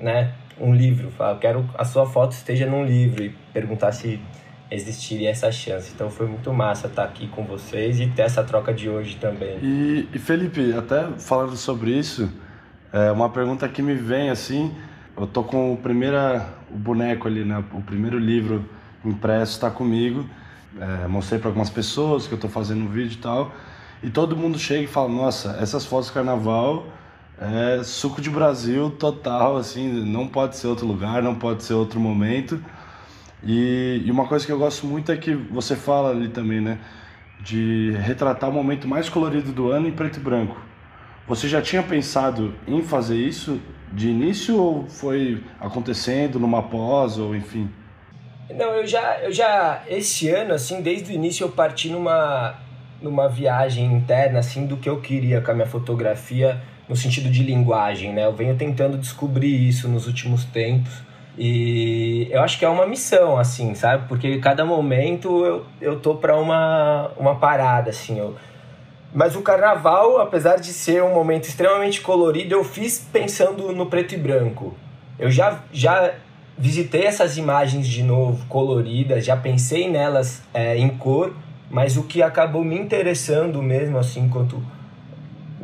né, um livro. Falar, quero a sua foto esteja num livro e perguntar se existiria essa chance. Então foi muito massa estar aqui com vocês e ter essa troca de hoje também. E, e Felipe, até falando sobre isso, é uma pergunta que me vem assim, eu tô com o primeiro o boneco ali, né? O primeiro livro impresso está comigo. É, mostrei para algumas pessoas que eu tô fazendo um vídeo e tal. E todo mundo chega e fala: "Nossa, essas fotos de carnaval é suco de Brasil total, assim, não pode ser outro lugar, não pode ser outro momento". E, e uma coisa que eu gosto muito é que você fala ali também, né, de retratar o momento mais colorido do ano em preto e branco. Você já tinha pensado em fazer isso de início ou foi acontecendo numa pós ou enfim? Não, eu já, eu já esse ano assim, desde o início eu parti numa numa viagem interna assim do que eu queria com a minha fotografia no sentido de linguagem, né? Eu venho tentando descobrir isso nos últimos tempos e eu acho que é uma missão assim, sabe? Porque cada momento eu, eu tô para uma uma parada assim, eu mas o carnaval, apesar de ser um momento extremamente colorido, eu fiz pensando no preto e branco. Eu já, já visitei essas imagens de novo, coloridas, já pensei nelas é, em cor, mas o que acabou me interessando mesmo, assim, enquanto,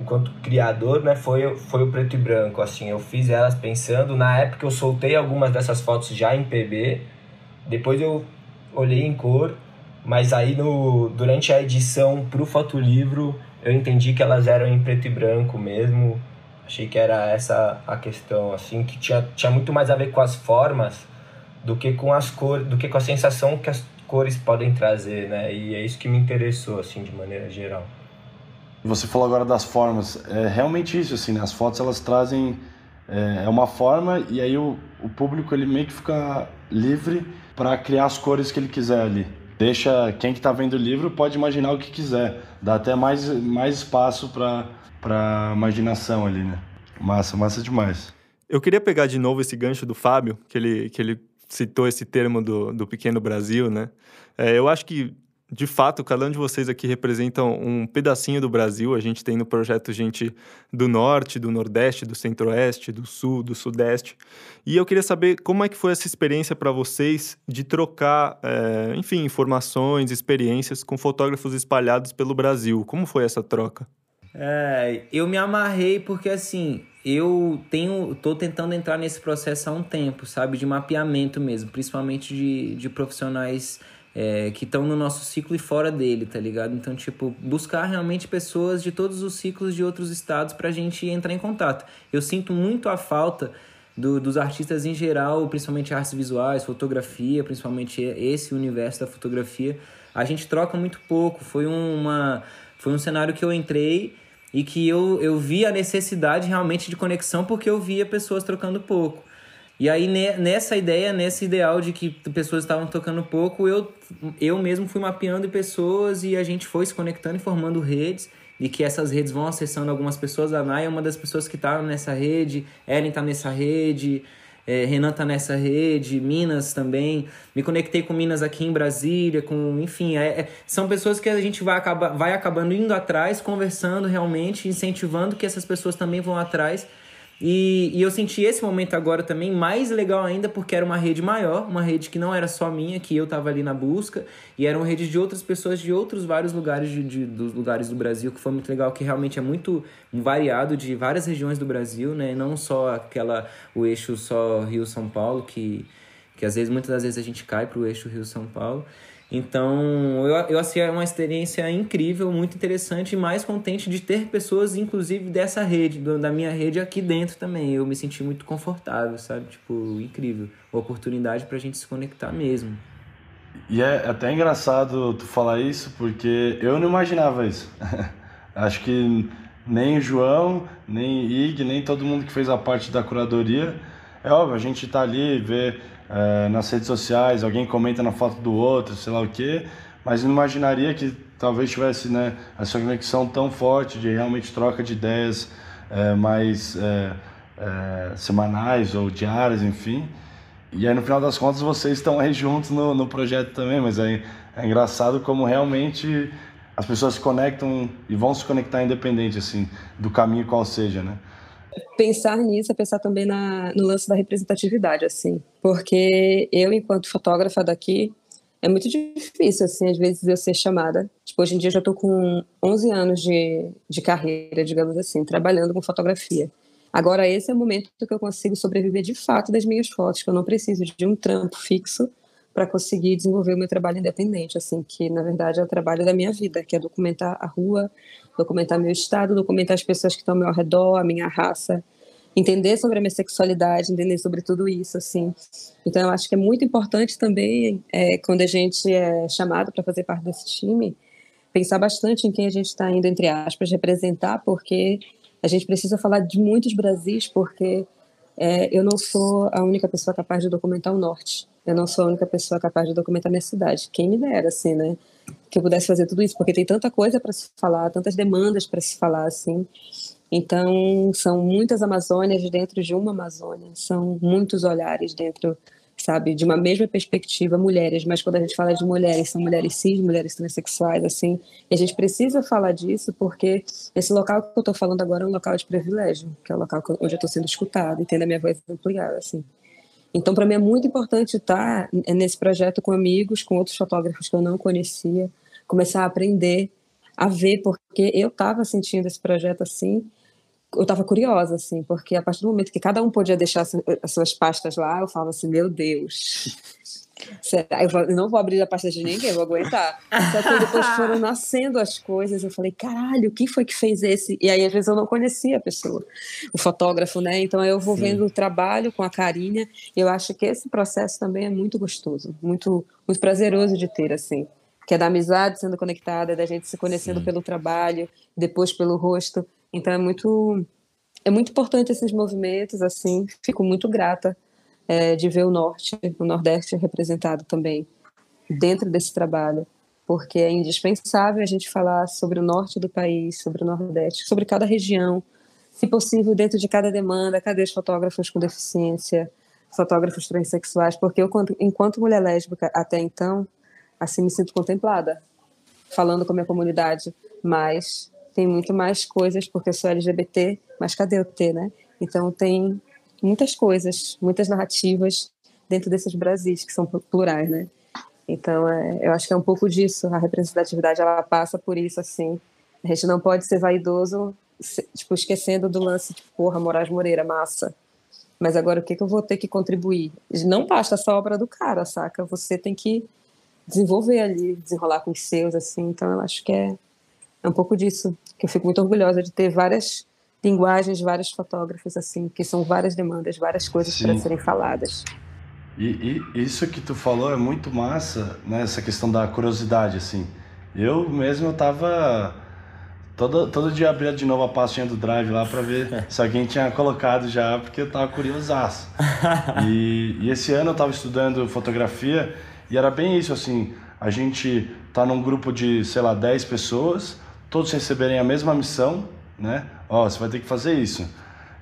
enquanto criador, né, foi, foi o preto e branco. Assim, eu fiz elas pensando, na época eu soltei algumas dessas fotos já em PB, depois eu olhei em cor mas aí no, durante a edição para o fotolivro eu entendi que elas eram em preto e branco mesmo. Achei que era essa a questão, assim, que tinha, tinha muito mais a ver com as formas do que com as cores, do que com a sensação que as cores podem trazer, né? E é isso que me interessou, assim, de maneira geral. Você falou agora das formas, é realmente isso, assim, né? As fotos elas trazem é, é uma forma e aí o, o público ele meio que fica livre para criar as cores que ele quiser ali deixa quem que está vendo o livro pode imaginar o que quiser, dá até mais, mais espaço para imaginação ali, né? Massa, massa demais. Eu queria pegar de novo esse gancho do Fábio, que ele, que ele citou esse termo do, do pequeno Brasil, né? É, eu acho que de fato, cada um de vocês aqui representam um pedacinho do Brasil. A gente tem no projeto gente do norte, do nordeste, do centro-oeste, do sul, do sudeste. E eu queria saber como é que foi essa experiência para vocês de trocar, é, enfim, informações, experiências com fotógrafos espalhados pelo Brasil. Como foi essa troca? É, eu me amarrei porque assim, eu tenho, tô tentando entrar nesse processo há um tempo, sabe, de mapeamento mesmo, principalmente de, de profissionais é, que estão no nosso ciclo e fora dele, tá ligado? Então, tipo, buscar realmente pessoas de todos os ciclos de outros estados pra gente entrar em contato. Eu sinto muito a falta do, dos artistas em geral, principalmente artes visuais, fotografia, principalmente esse universo da fotografia. A gente troca muito pouco. Foi, uma, foi um cenário que eu entrei e que eu, eu vi a necessidade realmente de conexão porque eu via pessoas trocando pouco. E aí, nessa ideia, nesse ideal de que pessoas estavam tocando pouco, eu, eu mesmo fui mapeando pessoas e a gente foi se conectando e formando redes. E que essas redes vão acessando algumas pessoas. A Nai é uma das pessoas que está nessa rede, Ellen está nessa rede, é, Renan está nessa rede, Minas também. Me conectei com Minas aqui em Brasília, com enfim, é, é, são pessoas que a gente vai, acabar, vai acabando indo atrás, conversando realmente, incentivando que essas pessoas também vão atrás E, e eu senti esse momento agora também mais legal ainda porque era uma rede maior, uma rede que não era só minha, que eu estava ali na busca, e era uma rede de outras pessoas de outros vários lugares de, de, dos lugares do Brasil, que foi muito legal, que realmente é muito variado de várias regiões do Brasil, né? Não só aquela o eixo só Rio São Paulo, que, que às vezes muitas das vezes a gente cai para o eixo Rio São Paulo. Então, eu, eu achei uma experiência incrível, muito interessante e mais contente de ter pessoas, inclusive, dessa rede, da minha rede aqui dentro também. Eu me senti muito confortável, sabe? Tipo, incrível. Uma oportunidade pra gente se conectar mesmo. E é até engraçado tu falar isso, porque eu não imaginava isso. Acho que nem o João, nem Ig, nem todo mundo que fez a parte da curadoria. É óbvio, a gente tá ali, vê é, nas redes sociais, alguém comenta na foto do outro, sei lá o quê, mas não imaginaria que talvez tivesse né, essa conexão tão forte de realmente troca de ideias é, mais é, é, semanais ou diárias, enfim. E aí no final das contas vocês estão aí juntos no, no projeto também, mas é, é engraçado como realmente as pessoas se conectam e vão se conectar independente assim do caminho qual seja, né? Pensar nisso é pensar também na, no lance da representatividade, assim, porque eu, enquanto fotógrafa daqui, é muito difícil, assim, às vezes eu ser chamada. Tipo, hoje em dia eu já estou com 11 anos de, de carreira, digamos assim, trabalhando com fotografia. Agora, esse é o momento que eu consigo sobreviver de fato das minhas fotos, que eu não preciso de um trampo fixo para conseguir desenvolver o meu trabalho independente, assim, que na verdade é o trabalho da minha vida, que é documentar a rua, documentar meu estado, documentar as pessoas que estão ao meu redor, a minha raça, entender sobre a minha sexualidade, entender sobre tudo isso, assim. Então, eu acho que é muito importante também, é, quando a gente é chamado para fazer parte desse time, pensar bastante em quem a gente está indo, entre aspas, representar, porque a gente precisa falar de muitos Brasis, porque é, eu não sou a única pessoa capaz de documentar o Norte. Eu não sou a única pessoa capaz de documentar minha cidade. Quem me dera, assim, né? Que eu pudesse fazer tudo isso, porque tem tanta coisa para se falar, tantas demandas para se falar, assim. Então, são muitas Amazônias dentro de uma Amazônia, são muitos olhares dentro sabe, de uma mesma perspectiva, mulheres, mas quando a gente fala de mulheres, são mulheres cis, mulheres transexuais, assim, e a gente precisa falar disso porque esse local que eu estou falando agora é um local de privilégio, que é o local onde eu estou sendo escutada e tendo a minha voz ampliada, assim. Então, para mim é muito importante estar nesse projeto com amigos, com outros fotógrafos que eu não conhecia, começar a aprender, a ver, porque eu estava sentindo esse projeto assim, eu estava curiosa, assim, porque a partir do momento que cada um podia deixar as suas pastas lá, eu falava assim, meu Deus, será? Eu não vou abrir a pasta de ninguém, vou aguentar. Só que depois foram nascendo as coisas, eu falei, caralho, quem foi que fez esse? E aí, às vezes, eu não conhecia a pessoa, o fotógrafo, né? Então, eu vou Sim. vendo o trabalho com a carinha, e eu acho que esse processo também é muito gostoso, muito, muito prazeroso de ter, assim que é da amizade sendo conectada, da gente se conhecendo Sim. pelo trabalho, depois pelo rosto. Então é muito é muito importante esses movimentos, assim. Fico muito grata é, de ver o norte, o nordeste representado também dentro desse trabalho, porque é indispensável a gente falar sobre o norte do país, sobre o nordeste, sobre cada região, se possível dentro de cada demanda, cadê os fotógrafos com deficiência, fotógrafos transexuais, porque eu enquanto mulher lésbica até então, assim me sinto contemplada, falando com a minha comunidade, mas tem muito mais coisas, porque eu sou LGBT, mas cadê o T, né? Então tem muitas coisas, muitas narrativas dentro desses Brasis, que são plurais, né? Então, é, eu acho que é um pouco disso, a representatividade, ela passa por isso, assim. A gente não pode ser vaidoso, tipo, esquecendo do lance, tipo, porra, Moraes Moreira, massa. Mas agora, o que, que eu vou ter que contribuir? Não basta só a obra do cara, saca? Você tem que desenvolver ali, desenrolar com os seus, assim. Então, eu acho que é, é um pouco disso, que eu fico muito orgulhosa de ter várias linguagens, vários fotógrafos, assim, que são várias demandas, várias coisas para serem faladas. E, e, isso que tu falou é muito massa, né? Essa questão da curiosidade, assim. Eu mesmo eu tava todo, todo dia abria de novo a pastinha do Drive lá para ver se alguém tinha colocado já, porque eu tava curiosaço. e, e esse ano eu tava estudando fotografia e era bem isso, assim, a gente tá num grupo de, sei lá, 10 pessoas, todos receberem a mesma missão, né? Ó, você vai ter que fazer isso.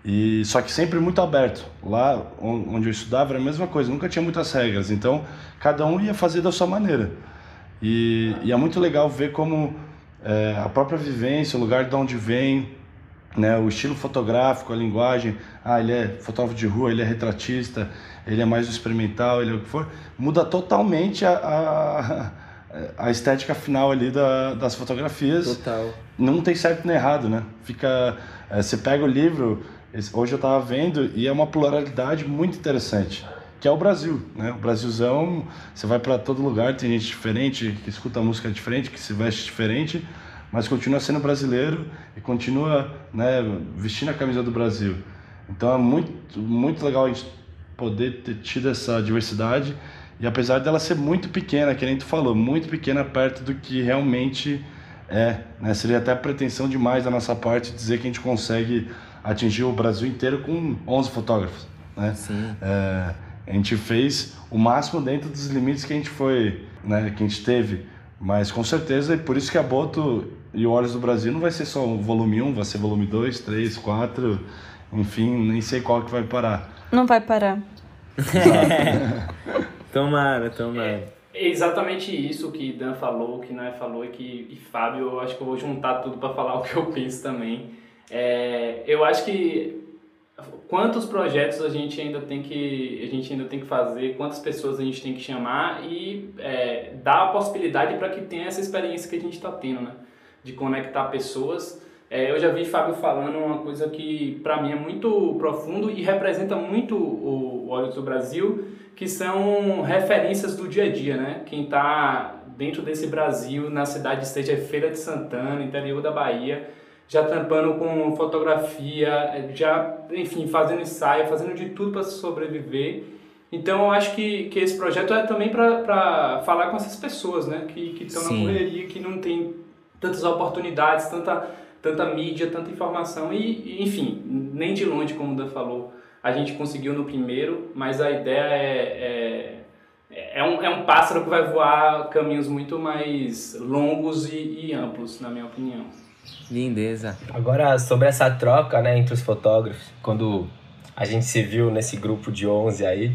E só que sempre muito aberto. Lá onde eu estudava era a mesma coisa, nunca tinha muitas regras. Então cada um ia fazer da sua maneira. E, e é muito legal ver como é, a própria vivência, o lugar de onde vem, né, o estilo fotográfico, a linguagem, ah, ele é fotógrafo de rua, ele é retratista, ele é mais experimental, ele é o que for, muda totalmente a, a, a estética final ali da, das fotografias. Total. Não tem certo nem errado, né? Fica, é, você pega o livro, hoje eu estava vendo e é uma pluralidade muito interessante que é o Brasil, né? O Brasilzão, você vai para todo lugar, tem gente diferente, que escuta música diferente, que se veste diferente, mas continua sendo brasileiro e continua, né, vestindo a camisa do Brasil. Então é muito, muito legal a gente poder ter tido essa diversidade e apesar dela ser muito pequena, que nem tu falou, muito pequena perto do que realmente é, né? Seria até pretensão demais da nossa parte dizer que a gente consegue atingir o Brasil inteiro com 11 fotógrafos, né? Sim. É, a gente fez o máximo dentro dos limites que a gente foi, né, que a gente teve. Mas com certeza, é por isso que a Boto e o Olhos do Brasil não vai ser só o volume 1, vai ser volume 2, 3, 4, enfim, nem sei qual que vai parar. Não vai parar. tomara, tomara. É exatamente isso que Dan falou, que Noé falou e que e Fábio, eu acho que eu vou juntar tudo para falar o que eu penso também. É, eu acho que quantos projetos a gente ainda tem que a gente ainda tem que fazer, quantas pessoas a gente tem que chamar e é, dar a possibilidade para que tenha essa experiência que a gente está tendo, né? De conectar pessoas. É, eu já vi Fábio falando uma coisa que para mim é muito profundo e representa muito o Olhos do Brasil, que são referências do dia a dia, né? Quem está dentro desse Brasil, na cidade, seja Feira de Santana, interior da Bahia, já tampando com fotografia, já, enfim, fazendo ensaio, fazendo de tudo para sobreviver. Então eu acho que, que esse projeto é também para falar com essas pessoas, né? Que estão na correria, que não tem tantas oportunidades, tanta, tanta mídia, tanta informação e, enfim, nem de longe, como o Dan falou, a gente conseguiu no primeiro, mas a ideia é, é, é, um, é um pássaro que vai voar caminhos muito mais longos e, e amplos, na minha opinião. Lindeza. Agora, sobre essa troca né, entre os fotógrafos, quando a gente se viu nesse grupo de 11 aí,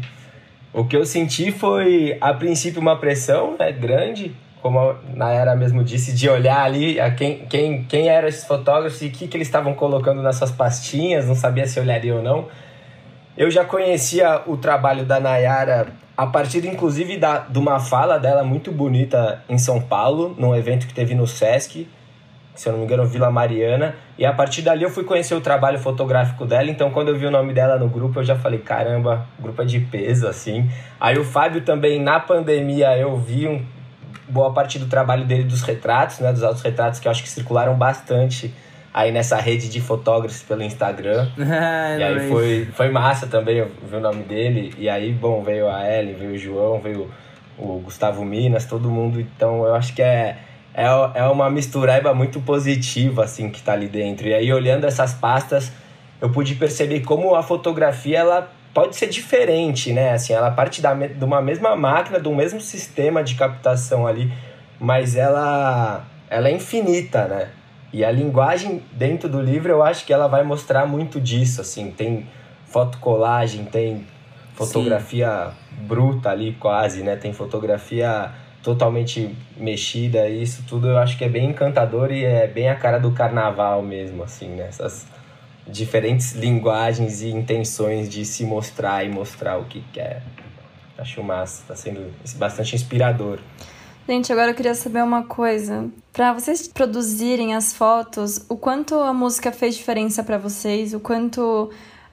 o que eu senti foi, a princípio, uma pressão né, grande, como a Nayara mesmo disse, de olhar ali a quem, quem, quem eram esses fotógrafos e o que, que eles estavam colocando nas suas pastinhas, não sabia se olharia ou não. Eu já conhecia o trabalho da Nayara a partir, inclusive, da, de uma fala dela muito bonita em São Paulo, num evento que teve no Sesc, se eu não me engano, Vila Mariana. E a partir dali eu fui conhecer o trabalho fotográfico dela. Então, quando eu vi o nome dela no grupo, eu já falei: caramba, grupo é de peso, assim. Aí o Fábio também, na pandemia, eu vi um, boa parte do trabalho dele dos retratos, né? Dos autos retratos que eu acho que circularam bastante aí nessa rede de fotógrafos pelo Instagram. e aí foi, foi massa também, eu vi o nome dele. E aí, bom, veio a Ellen, veio o João, veio o Gustavo Minas, todo mundo. Então eu acho que é é, é uma mistureba muito positiva, assim, que tá ali dentro. E aí, olhando essas pastas, eu pude perceber como a fotografia, ela pode ser diferente, né? Assim, ela parte da, de uma mesma máquina, do mesmo sistema de captação ali, mas ela, ela é infinita, né? E a linguagem dentro do livro, eu acho que ela vai mostrar muito disso, assim. Tem fotocolagem, tem fotografia Sim. bruta ali quase, né? Tem fotografia totalmente mexida, isso tudo eu acho que é bem encantador e é bem a cara do carnaval mesmo, assim, né? diferentes linguagens e intenções de se mostrar e mostrar o que quer. Acho massa, tá sendo bastante inspirador. Gente, agora eu queria saber uma coisa. Para vocês produzirem as fotos, o quanto a música fez diferença para vocês? O quanto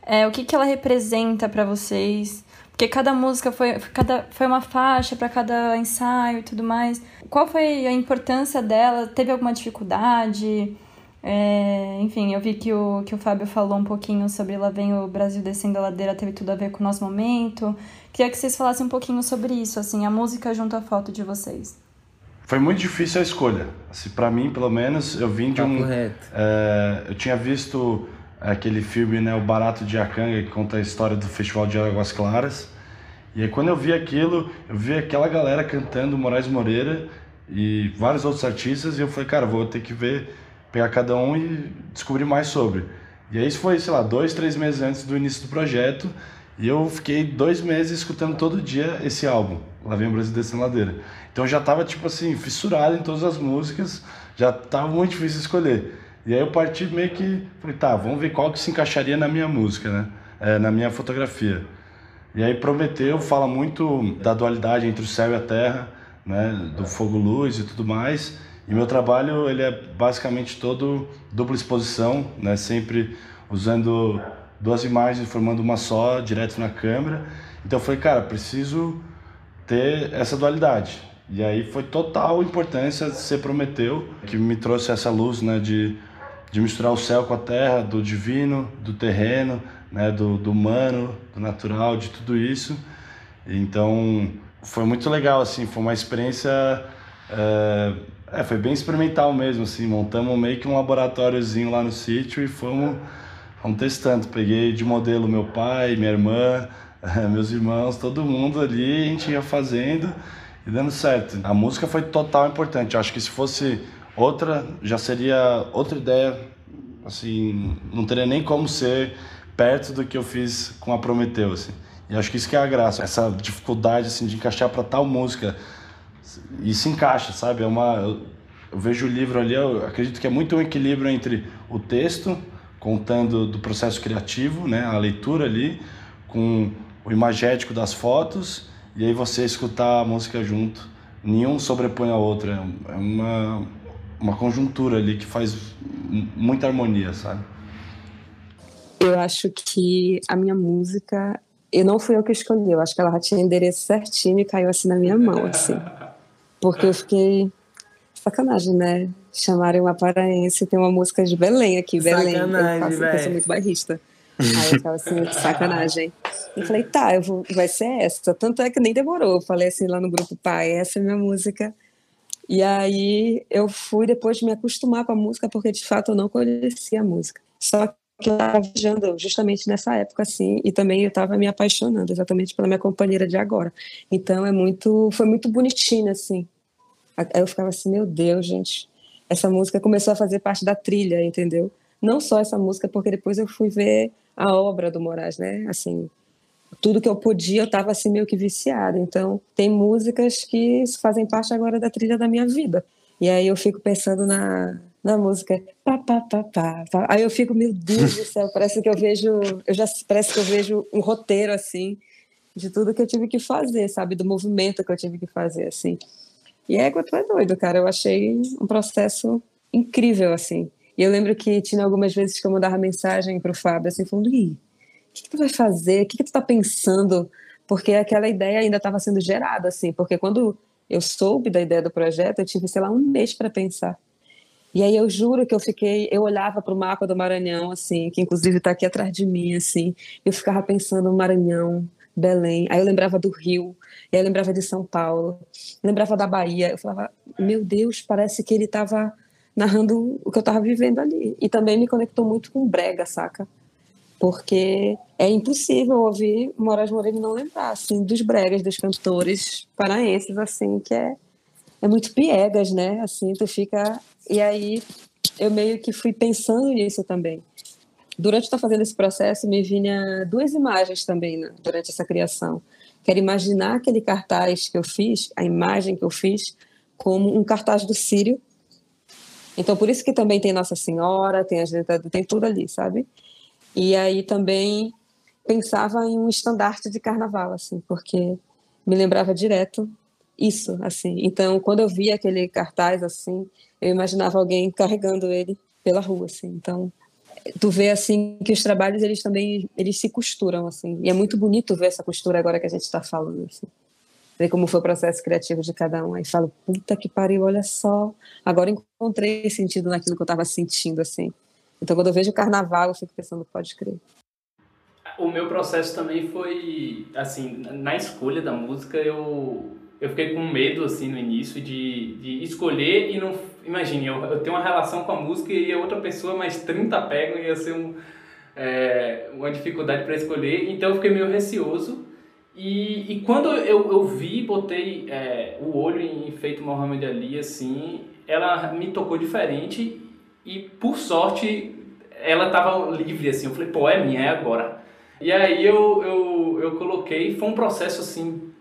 é, o que, que ela representa para vocês? Porque cada música foi, cada, foi uma faixa para cada ensaio e tudo mais. Qual foi a importância dela? Teve alguma dificuldade? É, enfim, eu vi que o, que o Fábio falou um pouquinho sobre Lá Vem o Brasil Descendo a Ladeira, teve tudo a ver com o nosso momento. Queria que vocês falassem um pouquinho sobre isso, assim, a música junto à foto de vocês. Foi muito difícil a escolha. Assim, para mim, pelo menos, eu vim de um. É, eu tinha visto aquele filme, né, O Barato de Akanga, que conta a história do Festival de Águas Claras. E aí quando eu vi aquilo, eu vi aquela galera cantando Moraes Moreira e vários outros artistas, e eu falei, cara, vou ter que ver, pegar cada um e descobrir mais sobre. E aí isso foi, sei lá, dois, três meses antes do início do projeto, e eu fiquei dois meses escutando todo dia esse álbum, Lá Vem o Brasil Descendo Ladeira. Então já tava, tipo assim, fissurado em todas as músicas, já tava muito difícil escolher. E aí eu parti meio que, falei, tá, vamos ver qual que se encaixaria na minha música, né? É, na minha fotografia. E aí Prometeu fala muito da dualidade entre o céu e a terra, né? Do fogo-luz e tudo mais. E meu trabalho, ele é basicamente todo dupla exposição, né? Sempre usando duas imagens formando uma só, direto na câmera. Então falei, cara, preciso ter essa dualidade. E aí foi total importância ser Prometeu, que me trouxe essa luz, né, de, de misturar o céu com a terra, do divino, do terreno, né, do, do humano, do natural, de tudo isso. Então foi muito legal, assim, foi uma experiência, é, é, foi bem experimental mesmo, assim, montamos meio que um laboratóriozinho lá no sítio e fomos, fomos testando. Peguei de modelo meu pai, minha irmã, meus irmãos, todo mundo ali, a gente ia fazendo e dando certo. A música foi total importante. Eu acho que se fosse outra, já seria outra ideia, assim, não teria nem como ser perto do que eu fiz com a Prometeu, assim. E acho que isso que é a graça, essa dificuldade assim de encaixar para tal música e se encaixa, sabe? É uma eu, eu vejo o livro ali, eu acredito que é muito um equilíbrio entre o texto contando do processo criativo, né, a leitura ali, com o imagético das fotos e aí você escutar a música junto. Nenhum sobrepõe a outra. É uma, uma conjuntura ali que faz muita harmonia, sabe? Eu acho que a minha música, eu não fui eu que escolhi, eu acho que ela já tinha endereço certinho e caiu assim na minha mão, assim. Porque eu fiquei. Sacanagem, né? Chamarem uma paraense, tem uma música de Belém aqui, Belém. Sacanagem, eu, faço, eu sou muito barrista. Aí eu ficava assim, sacanagem. Eu falei, tá, eu vou, vai ser essa. Tanto é que nem demorou. Eu falei assim lá no grupo, pai, essa é minha música. E aí eu fui depois de me acostumar com a música, porque de fato eu não conhecia a música. Só que eu estava viajando justamente nessa época, assim, e também eu estava me apaixonando exatamente pela minha companheira de agora. Então é muito, foi muito bonitinho, assim. Aí eu ficava assim, meu Deus, gente, essa música começou a fazer parte da trilha, entendeu? Não só essa música, porque depois eu fui ver a obra do Moraes, né? Assim, tudo que eu podia, eu estava assim meio que viciada. Então, tem músicas que fazem parte agora da trilha da minha vida. E aí eu fico pensando na, na música. Pá, pá, pá, pá, pá. Aí eu fico, meu Deus do céu, parece que eu vejo, eu já parece que eu vejo um roteiro assim de tudo que eu tive que fazer, sabe, do movimento que eu tive que fazer assim. E é, tu é doido, cara. Eu achei um processo incrível assim. E eu lembro que tinha algumas vezes que eu mandava mensagem para o Fábio, assim, falando: Ih, o que, que, tu vai fazer? O que, que tu está pensando? Porque aquela ideia ainda estava sendo gerada, assim, porque quando eu soube da ideia do projeto, eu tive, sei lá, um mês para pensar. E aí eu juro que eu fiquei, eu olhava para o mapa do Maranhão, assim, que inclusive está aqui atrás de mim, assim, eu ficava pensando Maranhão, Belém, aí eu lembrava do Rio, aí eu lembrava de São Paulo, lembrava da Bahia, eu falava, meu Deus, parece que ele estava narrando o que eu estava vivendo ali. E também me conectou muito com brega, saca? Porque é impossível ouvir Moraes Moreira e não lembrar, assim, dos bregas, dos cantores paraenses, assim, que é, é muito piegas, né? Assim, tu fica... E aí eu meio que fui pensando nisso também. Durante estar fazendo esse processo, me vinha duas imagens também, né, durante essa criação. Quero imaginar aquele cartaz que eu fiz, a imagem que eu fiz, como um cartaz do Sírio, então, por isso que também tem Nossa Senhora, tem, a, tem tudo ali, sabe? E aí também pensava em um estandarte de carnaval, assim, porque me lembrava direto isso, assim. Então, quando eu via aquele cartaz, assim, eu imaginava alguém carregando ele pela rua, assim. Então, tu vê, assim, que os trabalhos, eles também, eles se costuram, assim. E é muito bonito ver essa costura agora que a gente está falando, assim ver como foi o processo criativo de cada um. Aí falo, puta que pariu, olha só. Agora encontrei sentido naquilo que eu estava sentindo, assim. Então, quando eu vejo o carnaval, eu fico pensando, pode crer. O meu processo também foi, assim, na escolha da música, eu, eu fiquei com medo, assim, no início, de, de escolher e não... Imagine, eu, eu tenho uma relação com a música e a outra pessoa, mais 30 pegam, ia ser um, é, uma dificuldade para escolher. Então, eu fiquei meio receoso e, e quando eu, eu vi, botei é, o olho em Feito Mohamed Ali, assim, ela me tocou diferente e, por sorte, ela estava livre, assim. Eu falei, pô, é minha, é agora. E aí eu, eu, eu coloquei, foi um processo, assim,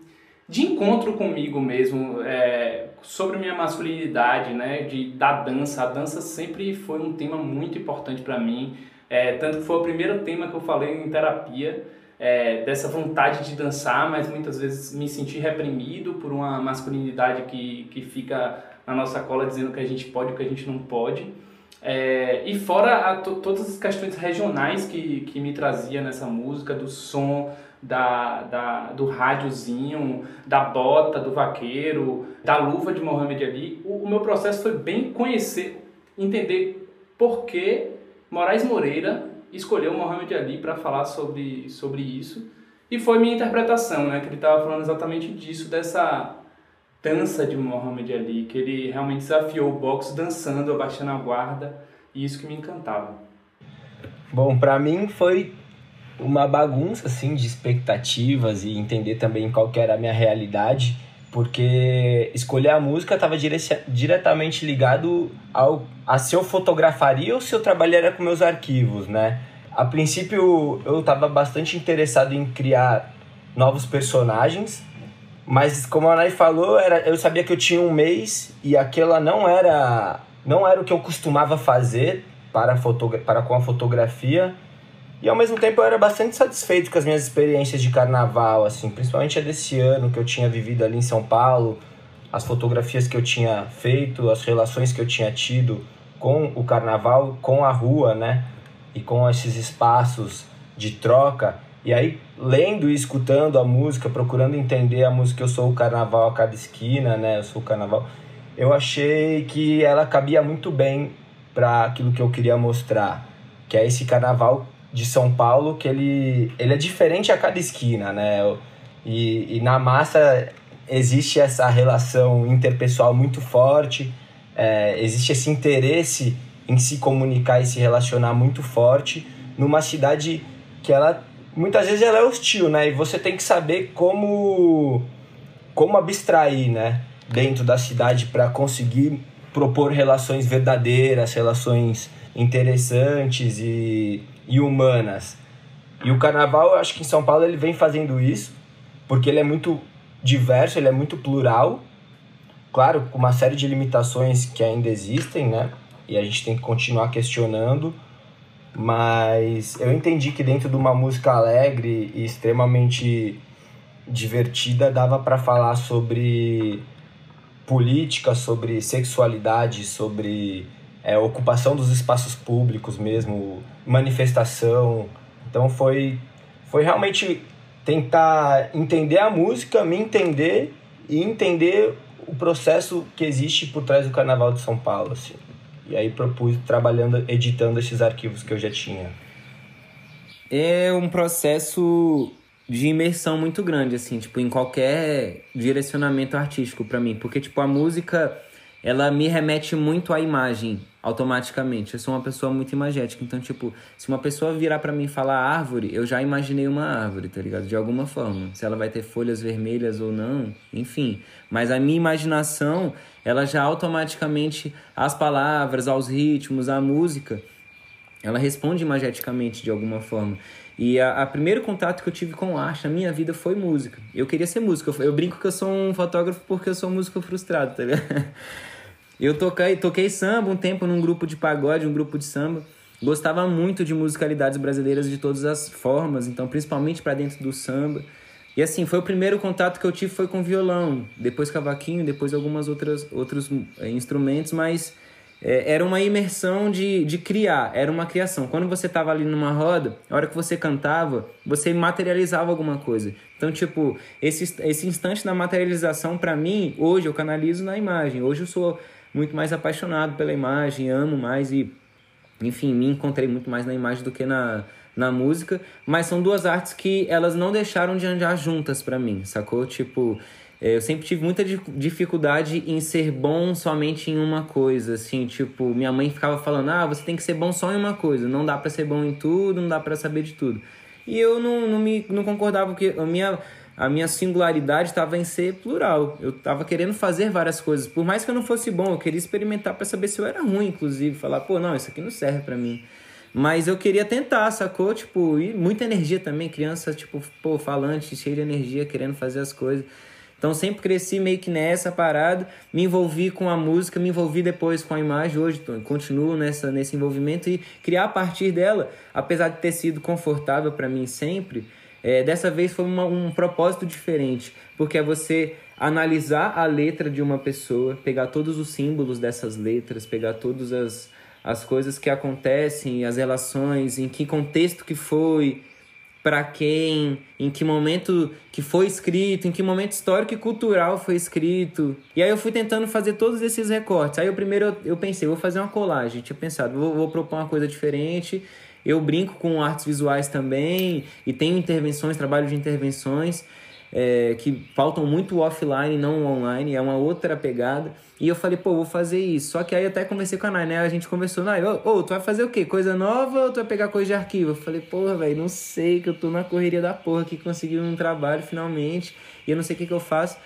de encontro comigo mesmo, é, sobre minha masculinidade, né, de da dança. A dança sempre foi um tema muito importante para mim, é, tanto que foi o primeiro tema que eu falei em terapia, é, dessa vontade de dançar, mas muitas vezes me senti reprimido por uma masculinidade que, que fica na nossa cola dizendo que a gente pode e o que a gente não pode. É, e fora a, todas as questões regionais que, que me trazia nessa música, do som, da, da, do rádiozinho, da bota do vaqueiro, da luva de Mohamed Ali, o, o meu processo foi bem conhecer, entender por que Moraes Moreira escolheu Mohamed Ali para falar sobre, sobre isso. E foi minha interpretação, né? Que ele estava falando exatamente disso, dessa dança de Mohamed Ali, que ele realmente desafiou o boxe dançando, abaixando a guarda, e isso que me encantava. Bom, para mim foi uma bagunça assim de expectativas e entender também qual que era a minha realidade, porque escolher a música estava dire diretamente ligado ao a se eu fotografaria ou se eu trabalharia com meus arquivos, né? A princípio eu estava bastante interessado em criar novos personagens, mas como a Nai falou, era, eu sabia que eu tinha um mês e aquela não era não era o que eu costumava fazer para, para com a fotografia e ao mesmo tempo eu era bastante satisfeito com as minhas experiências de carnaval, assim, principalmente a desse ano que eu tinha vivido ali em São Paulo, as fotografias que eu tinha feito, as relações que eu tinha tido com o carnaval, com a rua, né? E com esses espaços de troca. E aí, lendo e escutando a música, procurando entender a música Eu Sou o Carnaval a cada esquina, né? Eu sou o Carnaval. Eu achei que ela cabia muito bem para aquilo que eu queria mostrar, que é esse carnaval de São Paulo que ele, ele é diferente a cada esquina, né? E, e na massa existe essa relação interpessoal muito forte, é, existe esse interesse em se comunicar e se relacionar muito forte numa cidade que ela muitas vezes ela é hostil, né? E você tem que saber como como abstrair, né, dentro da cidade para conseguir propor relações verdadeiras, relações interessantes e e humanas. E o carnaval, eu acho que em São Paulo ele vem fazendo isso, porque ele é muito diverso, ele é muito plural. Claro, com uma série de limitações que ainda existem, né? E a gente tem que continuar questionando. Mas eu entendi que dentro de uma música alegre e extremamente divertida dava para falar sobre política, sobre sexualidade, sobre é, ocupação dos espaços públicos mesmo, manifestação. Então foi, foi realmente tentar entender a música, me entender e entender o processo que existe por trás do Carnaval de São Paulo. Assim. E aí propus trabalhando, editando esses arquivos que eu já tinha. É um processo de imersão muito grande, assim, tipo, em qualquer direcionamento artístico para mim. Porque, tipo, a música, ela me remete muito à imagem automaticamente. Eu sou uma pessoa muito imagética, então, tipo, se uma pessoa virar para mim e falar árvore, eu já imaginei uma árvore, tá ligado? De alguma forma. Se ela vai ter folhas vermelhas ou não, enfim. Mas a minha imaginação, ela já automaticamente, as palavras, aos ritmos, à música, ela responde imageticamente de alguma forma. E a, a, primeiro contato que eu tive com arte na minha vida foi música. Eu queria ser músico. Eu, eu brinco que eu sou um fotógrafo porque eu sou músico frustrado, tá ligado? Eu toquei, toquei samba um tempo num grupo de pagode, um grupo de samba. Gostava muito de musicalidades brasileiras de todas as formas, então principalmente para dentro do samba. E assim, foi o primeiro contato que eu tive foi com violão, depois cavaquinho, depois algumas outras outros é, instrumentos, mas é, era uma imersão de, de criar, era uma criação. Quando você estava ali numa roda, a hora que você cantava, você materializava alguma coisa. Então, tipo, esse, esse instante da materialização, para mim, hoje eu canalizo na imagem. Hoje eu sou muito mais apaixonado pela imagem, amo mais e, enfim, me encontrei muito mais na imagem do que na, na música. Mas são duas artes que elas não deixaram de andar juntas para mim, sacou? Tipo, é, eu sempre tive muita dificuldade em ser bom somente em uma coisa, assim, tipo, minha mãe ficava falando, ah, você tem que ser bom só em uma coisa, não dá para ser bom em tudo, não dá para saber de tudo. E eu não, não, me, não concordava, porque a minha a minha singularidade estava em ser plural. Eu estava querendo fazer várias coisas. Por mais que eu não fosse bom, eu queria experimentar para saber se eu era ruim, inclusive. Falar, pô, não, isso aqui não serve para mim. Mas eu queria tentar, sacou? Tipo, e muita energia também. Criança, tipo, pô, falante, cheia de energia, querendo fazer as coisas. Então sempre cresci meio que nessa parada, me envolvi com a música, me envolvi depois com a imagem, hoje continuo nessa, nesse envolvimento e criar a partir dela, apesar de ter sido confortável para mim sempre, é, dessa vez foi uma, um propósito diferente, porque é você analisar a letra de uma pessoa, pegar todos os símbolos dessas letras, pegar todas as, as coisas que acontecem, as relações, em que contexto que foi, para quem, em que momento que foi escrito, em que momento histórico e cultural foi escrito. E aí eu fui tentando fazer todos esses recortes. Aí o primeiro eu, eu pensei, vou fazer uma colagem. Tinha pensado, vou, vou propor uma coisa diferente. Eu brinco com artes visuais também e tenho intervenções, trabalho de intervenções é, que faltam muito offline, não online, é uma outra pegada. E eu falei, pô, vou fazer isso. Só que aí até conversei com a Nai, né? A gente conversou, Nai, ô, ô, tu vai fazer o quê? Coisa nova ou tu vai pegar coisa de arquivo? Eu falei, porra, velho, não sei, que eu tô na correria da porra que consegui um trabalho finalmente e eu não sei o que, que eu faço.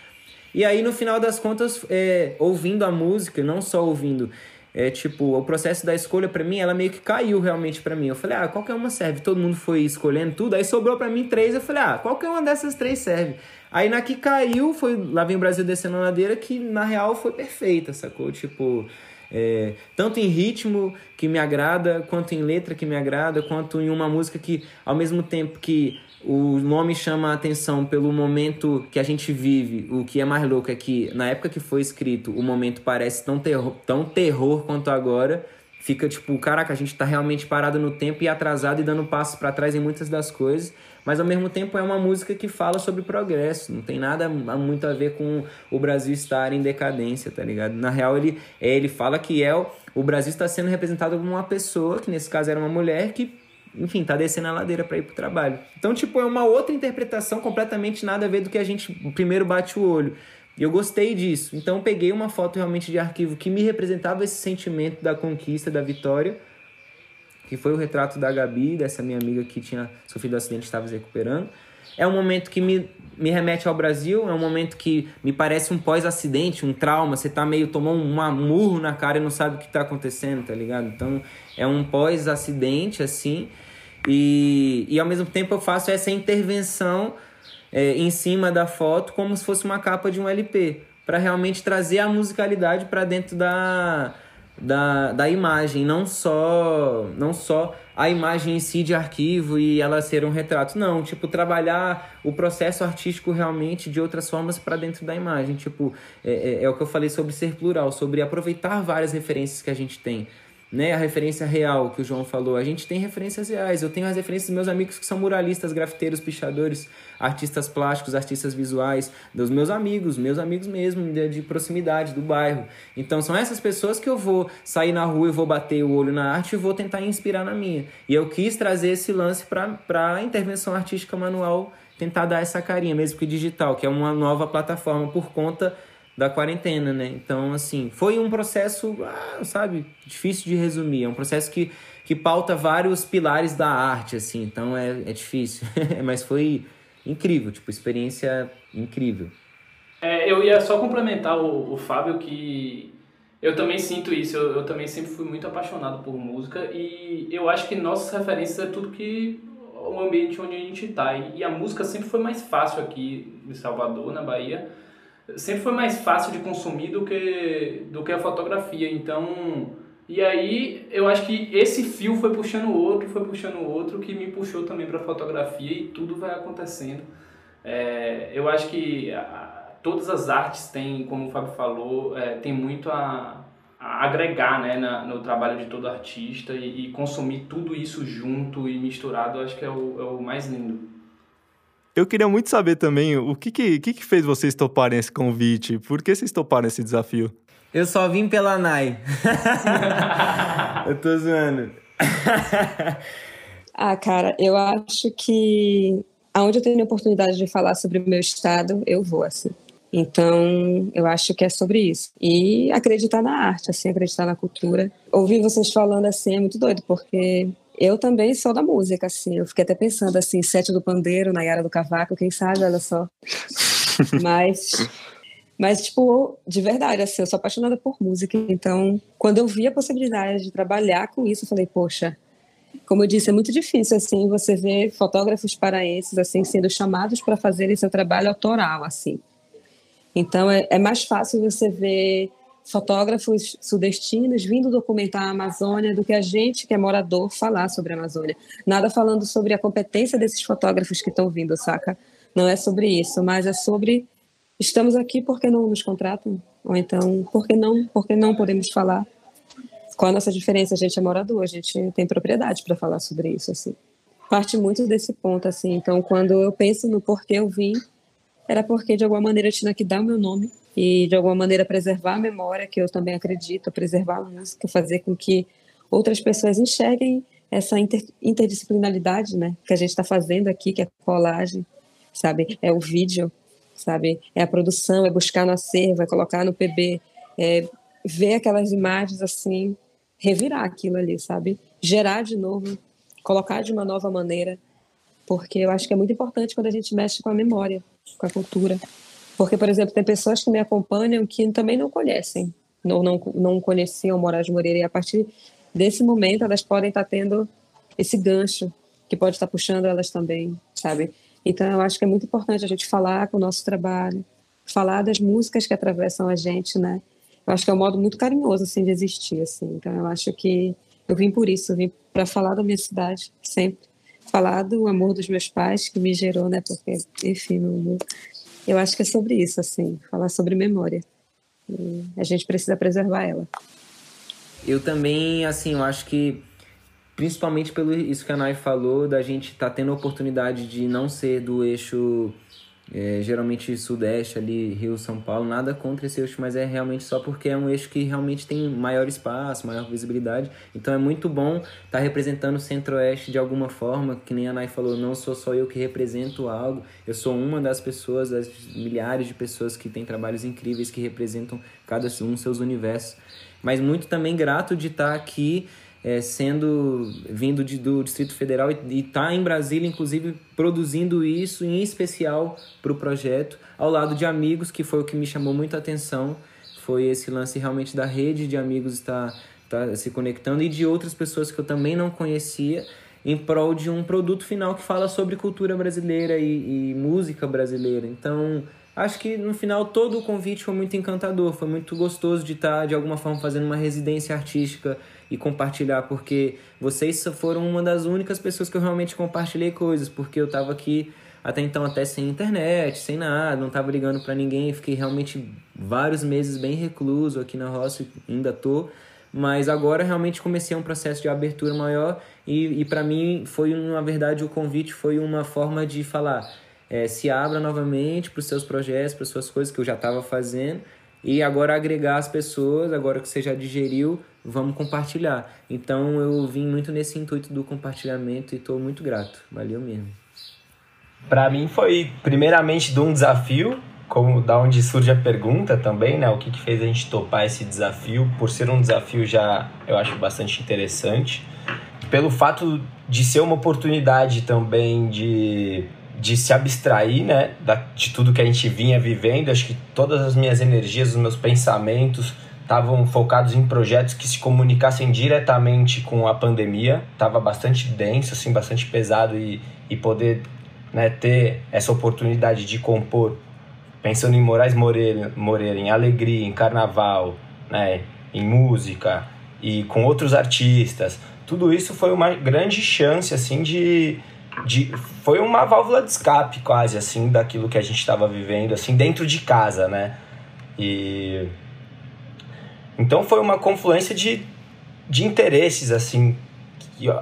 E aí, no final das contas, é, ouvindo a música, não só ouvindo, é tipo, o processo da escolha para mim, ela meio que caiu realmente para mim. Eu falei, ah, qualquer uma serve. Todo mundo foi escolhendo tudo, aí sobrou para mim três. Eu falei, ah, qualquer uma dessas três serve. Aí na que caiu, foi lá vem o Brasil descendo a ladeira, que na real foi perfeita, sacou? Tipo, é, tanto em ritmo que me agrada, quanto em letra que me agrada, quanto em uma música que, ao mesmo tempo que o nome chama a atenção pelo momento que a gente vive. O que é mais louco é que, na época que foi escrito, o momento parece tão terror, tão terror quanto agora. Fica tipo, caraca, a gente tá realmente parado no tempo e atrasado e dando passos para trás em muitas das coisas. Mas ao mesmo tempo é uma música que fala sobre progresso. Não tem nada muito a ver com o Brasil estar em decadência, tá ligado? Na real, ele, é, ele fala que é o, o Brasil está sendo representado como uma pessoa, que nesse caso era uma mulher, que enfim, tá descendo a ladeira para ir pro trabalho. Então, tipo, é uma outra interpretação completamente nada a ver do que a gente primeiro bate o olho. E eu gostei disso. Então, peguei uma foto realmente de arquivo que me representava esse sentimento da conquista, da vitória, que foi o retrato da Gabi, dessa minha amiga que tinha sofrido um acidente e estava se recuperando. É um momento que me, me remete ao Brasil, é um momento que me parece um pós-acidente, um trauma. Você tá meio tomou um murro na cara e não sabe o que tá acontecendo, tá ligado? Então é um pós-acidente, assim. E, e ao mesmo tempo eu faço essa intervenção é, em cima da foto como se fosse uma capa de um LP, para realmente trazer a musicalidade para dentro da, da, da imagem, não só não só a imagem em si de arquivo e ela ser um retrato. Não, tipo, trabalhar o processo artístico realmente de outras formas para dentro da imagem. Tipo, é, é, é, o que eu falei sobre ser plural, sobre aproveitar várias referências que a gente tem né, a referência real que o João falou. A gente tem referências reais. Eu tenho as referências dos meus amigos que são muralistas, grafiteiros, pichadores, artistas plásticos, artistas visuais, dos meus amigos, meus amigos mesmo, de, de proximidade, do bairro. Então são essas pessoas que eu vou sair na rua e vou bater o olho na arte e vou tentar inspirar na minha. E eu quis trazer esse lance para a intervenção artística manual, tentar dar essa carinha, mesmo que digital, que é uma nova plataforma por conta da quarentena, né? Então, assim, foi um processo, ah, sabe, difícil de resumir. É um processo que, que pauta vários pilares da arte, assim. Então, é, é difícil. Mas foi incrível, tipo, experiência incrível. É, eu ia só complementar o, o Fábio que eu também sinto isso. Eu, eu também sempre fui muito apaixonado por música e eu acho que nossas referências é tudo que o ambiente onde a gente está. E, e a música sempre foi mais fácil aqui em Salvador, na Bahia sempre foi mais fácil de consumir do que, do que a fotografia. Então, e aí eu acho que esse fio foi puxando o outro, foi puxando o outro, que me puxou também para fotografia e tudo vai acontecendo. É, eu acho que a, todas as artes têm, como o Fábio falou, é, tem muito a, a agregar né, na, no trabalho de todo artista e, e, consumir tudo isso junto e misturado, eu acho que é o, é o mais lindo. Eu queria muito saber também o que, que, que, que fez vocês toparem esse convite? Por que vocês toparam esse desafio? Eu só vim pela NAI. eu tô zoando. ah, cara, eu acho que aonde eu tenho a oportunidade de falar sobre o meu estado, eu vou, assim. Então, eu acho que é sobre isso. E acreditar na arte, assim, acreditar na cultura. Ouvir vocês falando assim é muito doido, porque eu também sou da música, assim. Eu fiquei até pensando, assim, Sete do Pandeiro, Nayara do Cavaco, quem sabe, olha só. Mas, mas, tipo, de verdade, assim, eu sou apaixonada por música. Então, quando eu vi a possibilidade de trabalhar com isso, eu falei, poxa, como eu disse, é muito difícil, assim, você ver fotógrafos paraenses, assim, sendo chamados para fazerem seu trabalho autoral, assim. Então é, é mais fácil você ver fotógrafos sudestinos vindo documentar a Amazônia do que a gente que é morador falar sobre a Amazônia. Nada falando sobre a competência desses fotógrafos que estão vindo, saca? Não é sobre isso, mas é sobre estamos aqui porque não nos contratam ou então porque não porque não podemos falar. Qual a nossa diferença? A gente é morador, a gente tem propriedade para falar sobre isso assim. Parte muito desse ponto assim. Então, quando eu penso no porquê eu vim, era porque de alguma maneira eu tinha que dar o meu nome e de alguma maneira preservar a memória, que eu também acredito, preservar a música, fazer com que outras pessoas enxerguem essa inter, interdisciplinaridade, né, que a gente está fazendo aqui, que é a colagem, sabe, é o vídeo, sabe, é a produção, é buscar no acervo, é colocar no PB, é ver aquelas imagens assim, revirar aquilo ali, sabe, gerar de novo, colocar de uma nova maneira, porque eu acho que é muito importante quando a gente mexe com a memória, com a cultura. Porque, por exemplo, tem pessoas que me acompanham que também não conhecem, não, não, não conheciam Moraes Moreira, e a partir desse momento elas podem estar tendo esse gancho que pode estar puxando elas também, sabe? Então, eu acho que é muito importante a gente falar com o nosso trabalho, falar das músicas que atravessam a gente, né? Eu acho que é um modo muito carinhoso, assim, de existir, assim. Então, eu acho que eu vim por isso, eu vim para falar da minha cidade, sempre falar do amor dos meus pais que me gerou, né? Porque, enfim, meu, eu acho que é sobre isso, assim, falar sobre memória. E a gente precisa preservar ela. Eu também, assim, eu acho que principalmente pelo isso que a Nai falou, da gente estar tá tendo a oportunidade de não ser do eixo é, geralmente Sudeste ali, Rio, São Paulo, nada contra esse eixo, mas é realmente só porque é um eixo que realmente tem maior espaço, maior visibilidade. Então é muito bom estar tá representando o Centro-Oeste de alguma forma, que nem a Nai falou, não sou só eu que represento algo, eu sou uma das pessoas, das milhares de pessoas que têm trabalhos incríveis que representam cada um seus universos. Mas muito também grato de estar tá aqui é, sendo vindo de, do Distrito Federal e está em Brasília, inclusive produzindo isso em especial para o projeto, ao lado de amigos, que foi o que me chamou muita atenção. Foi esse lance realmente da rede de amigos estar, estar se conectando e de outras pessoas que eu também não conhecia em prol de um produto final que fala sobre cultura brasileira e, e música brasileira. Então, acho que no final todo o convite foi muito encantador, foi muito gostoso de estar de alguma forma fazendo uma residência artística e compartilhar, porque vocês foram uma das únicas pessoas que eu realmente compartilhei coisas, porque eu estava aqui até então até sem internet, sem nada, não estava ligando para ninguém, fiquei realmente vários meses bem recluso aqui na roça, ainda tô, mas agora realmente comecei um processo de abertura maior e, e para mim foi, na verdade, o convite foi uma forma de falar, é, se abra novamente para os seus projetos, para as suas coisas que eu já estava fazendo e agora agregar as pessoas, agora que você já digeriu, vamos compartilhar. Então eu vim muito nesse intuito do compartilhamento e estou muito grato. Valeu mesmo. Para mim foi primeiramente de um desafio, como da onde surge a pergunta também, né? O que, que fez a gente topar esse desafio? Por ser um desafio já eu acho bastante interessante. Pelo fato de ser uma oportunidade também de de se abstrair, né, da, de tudo que a gente vinha vivendo. Acho que todas as minhas energias, os meus pensamentos estavam focados em projetos que se comunicassem diretamente com a pandemia. Tava bastante denso, assim, bastante pesado e, e poder né, ter essa oportunidade de compor, pensando em Moraes Moreira, Moreira em alegria, em carnaval, né, em música e com outros artistas. Tudo isso foi uma grande chance, assim, de de, foi uma válvula de escape quase assim daquilo que a gente estava vivendo assim dentro de casa, né? E então foi uma confluência de, de interesses assim,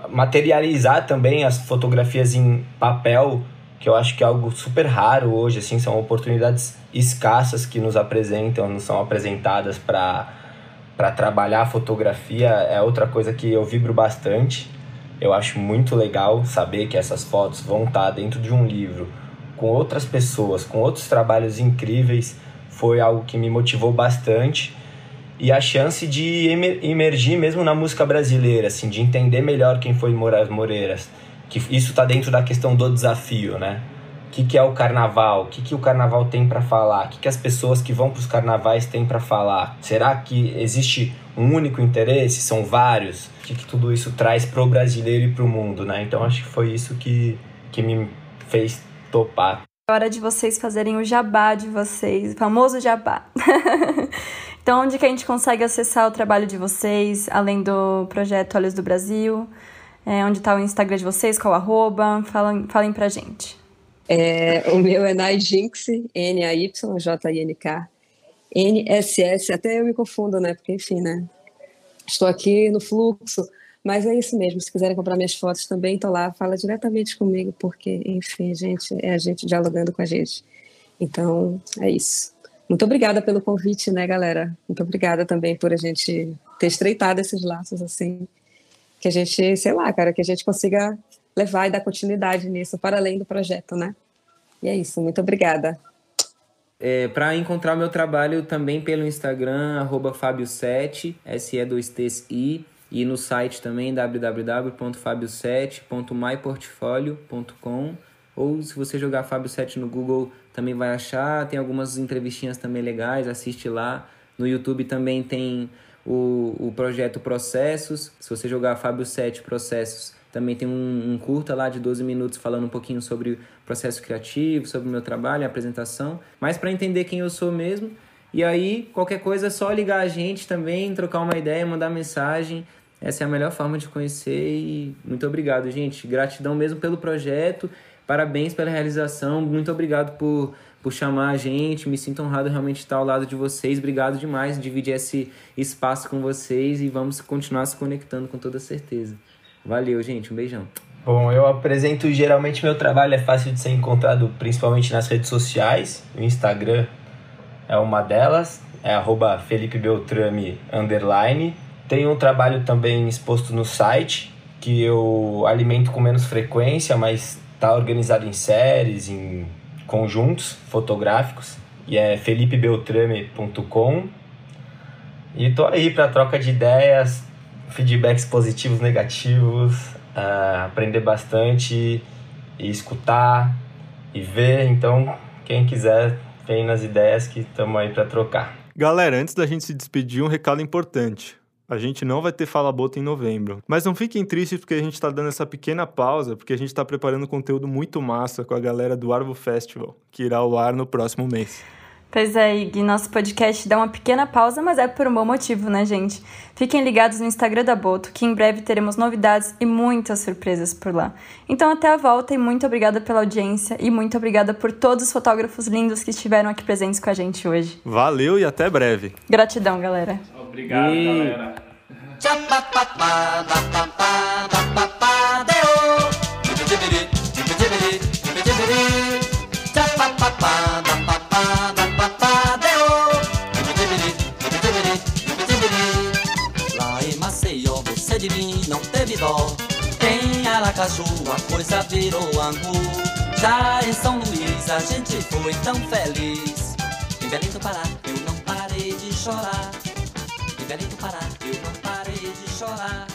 materializar também as fotografias em papel, que eu acho que é algo super raro hoje, assim, são oportunidades escassas que nos apresentam, não são apresentadas para para trabalhar a fotografia, é outra coisa que eu vibro bastante. Eu acho muito legal saber que essas fotos vão estar dentro de um livro com outras pessoas, com outros trabalhos incríveis. Foi algo que me motivou bastante e a chance de emergir mesmo na música brasileira, assim, de entender melhor quem foi Moraes Moreiras, que isso está dentro da questão do desafio, né? O que, que é o carnaval? O que, que o carnaval tem para falar? O que, que as pessoas que vão para os carnavais têm para falar? Será que existe um único interesse? São vários? O que, que tudo isso traz para o brasileiro e para o mundo, né? Então acho que foi isso que, que me fez topar. hora de vocês fazerem o jabá de vocês, o famoso jabá. então, onde que a gente consegue acessar o trabalho de vocês, além do projeto Olhos do Brasil? É, onde está o Instagram de vocês, qual arroba? Falem, falem pra gente. É, o meu é Naijinx, N-A-Y-J-I-N-K, N-S-S, até eu me confundo, né? Porque, enfim, né? Estou aqui no fluxo, mas é isso mesmo. Se quiserem comprar minhas fotos também, estão lá, fala diretamente comigo, porque, enfim, gente, é a gente dialogando com a gente. Então, é isso. Muito obrigada pelo convite, né, galera? Muito obrigada também por a gente ter estreitado esses laços, assim, que a gente, sei lá, cara, que a gente consiga levar e dar continuidade nisso, para além do projeto, né? E é isso, muito obrigada. É, para encontrar o meu trabalho também pelo Instagram, arroba Fábio7, SE2TI, e no site também www.fabio7.myportfolio.com ou se você jogar Fábio 7 no Google também vai achar, tem algumas entrevistinhas também legais, assiste lá. No YouTube também tem o, o projeto Processos, se você jogar Fábio 7 Processos, também tem um, um, curta lá de 12 minutos falando um pouquinho sobre o processo criativo, sobre o meu trabalho, a apresentação, mas para entender quem eu sou mesmo. E aí, qualquer coisa é só ligar a gente também, trocar uma ideia, mandar mensagem. Essa é a melhor forma de conhecer e muito obrigado, gente. Gratidão mesmo pelo projeto. Parabéns pela realização. Muito obrigado por, por chamar a gente. Me sinto honrado realmente estar ao lado de vocês. Obrigado demais dividir esse espaço com vocês e vamos continuar se conectando com toda certeza. Valeu, gente. Um beijão. Bom, eu apresento geralmente meu trabalho é fácil de ser encontrado principalmente nas redes sociais. O Instagram é uma delas, é arroba Felipe Beltrame underline tem um trabalho também exposto no site, que eu alimento com menos frequência, mas está organizado em séries, em conjuntos fotográficos, e é felipebeltrame.com. E tô aí para troca de ideias, feedbacks positivos, negativos, uh, aprender bastante e escutar e ver. Então, quem quiser, vem nas ideias que estamos aí para trocar. Galera, antes da gente se despedir, um recado importante. A gente não vai ter Fala Bota em novembro. Mas não fiquem tristes porque a gente está dando essa pequena pausa, porque a gente está preparando conteúdo muito massa com a galera do Arvo Festival, que irá ao ar no próximo mês. Pois é, Ig, nosso podcast dá uma pequena pausa, mas é por um bom motivo, né, gente? Fiquem ligados no Instagram da Boto, que em breve teremos novidades e muitas surpresas por lá. Então, até a volta e muito obrigada pela audiência e muito obrigada por todos os fotógrafos lindos que estiveram aqui presentes com a gente hoje. Valeu e até breve. Gratidão, galera. Obrigado, e... galera. Lá em Maceió você de mim não teve dó. Em Aracaju a coisa virou angu. Já em São Luís a gente foi tão feliz. Em Belém do Pará eu não parei de chorar Belém do Pará, eu não parei de chorar.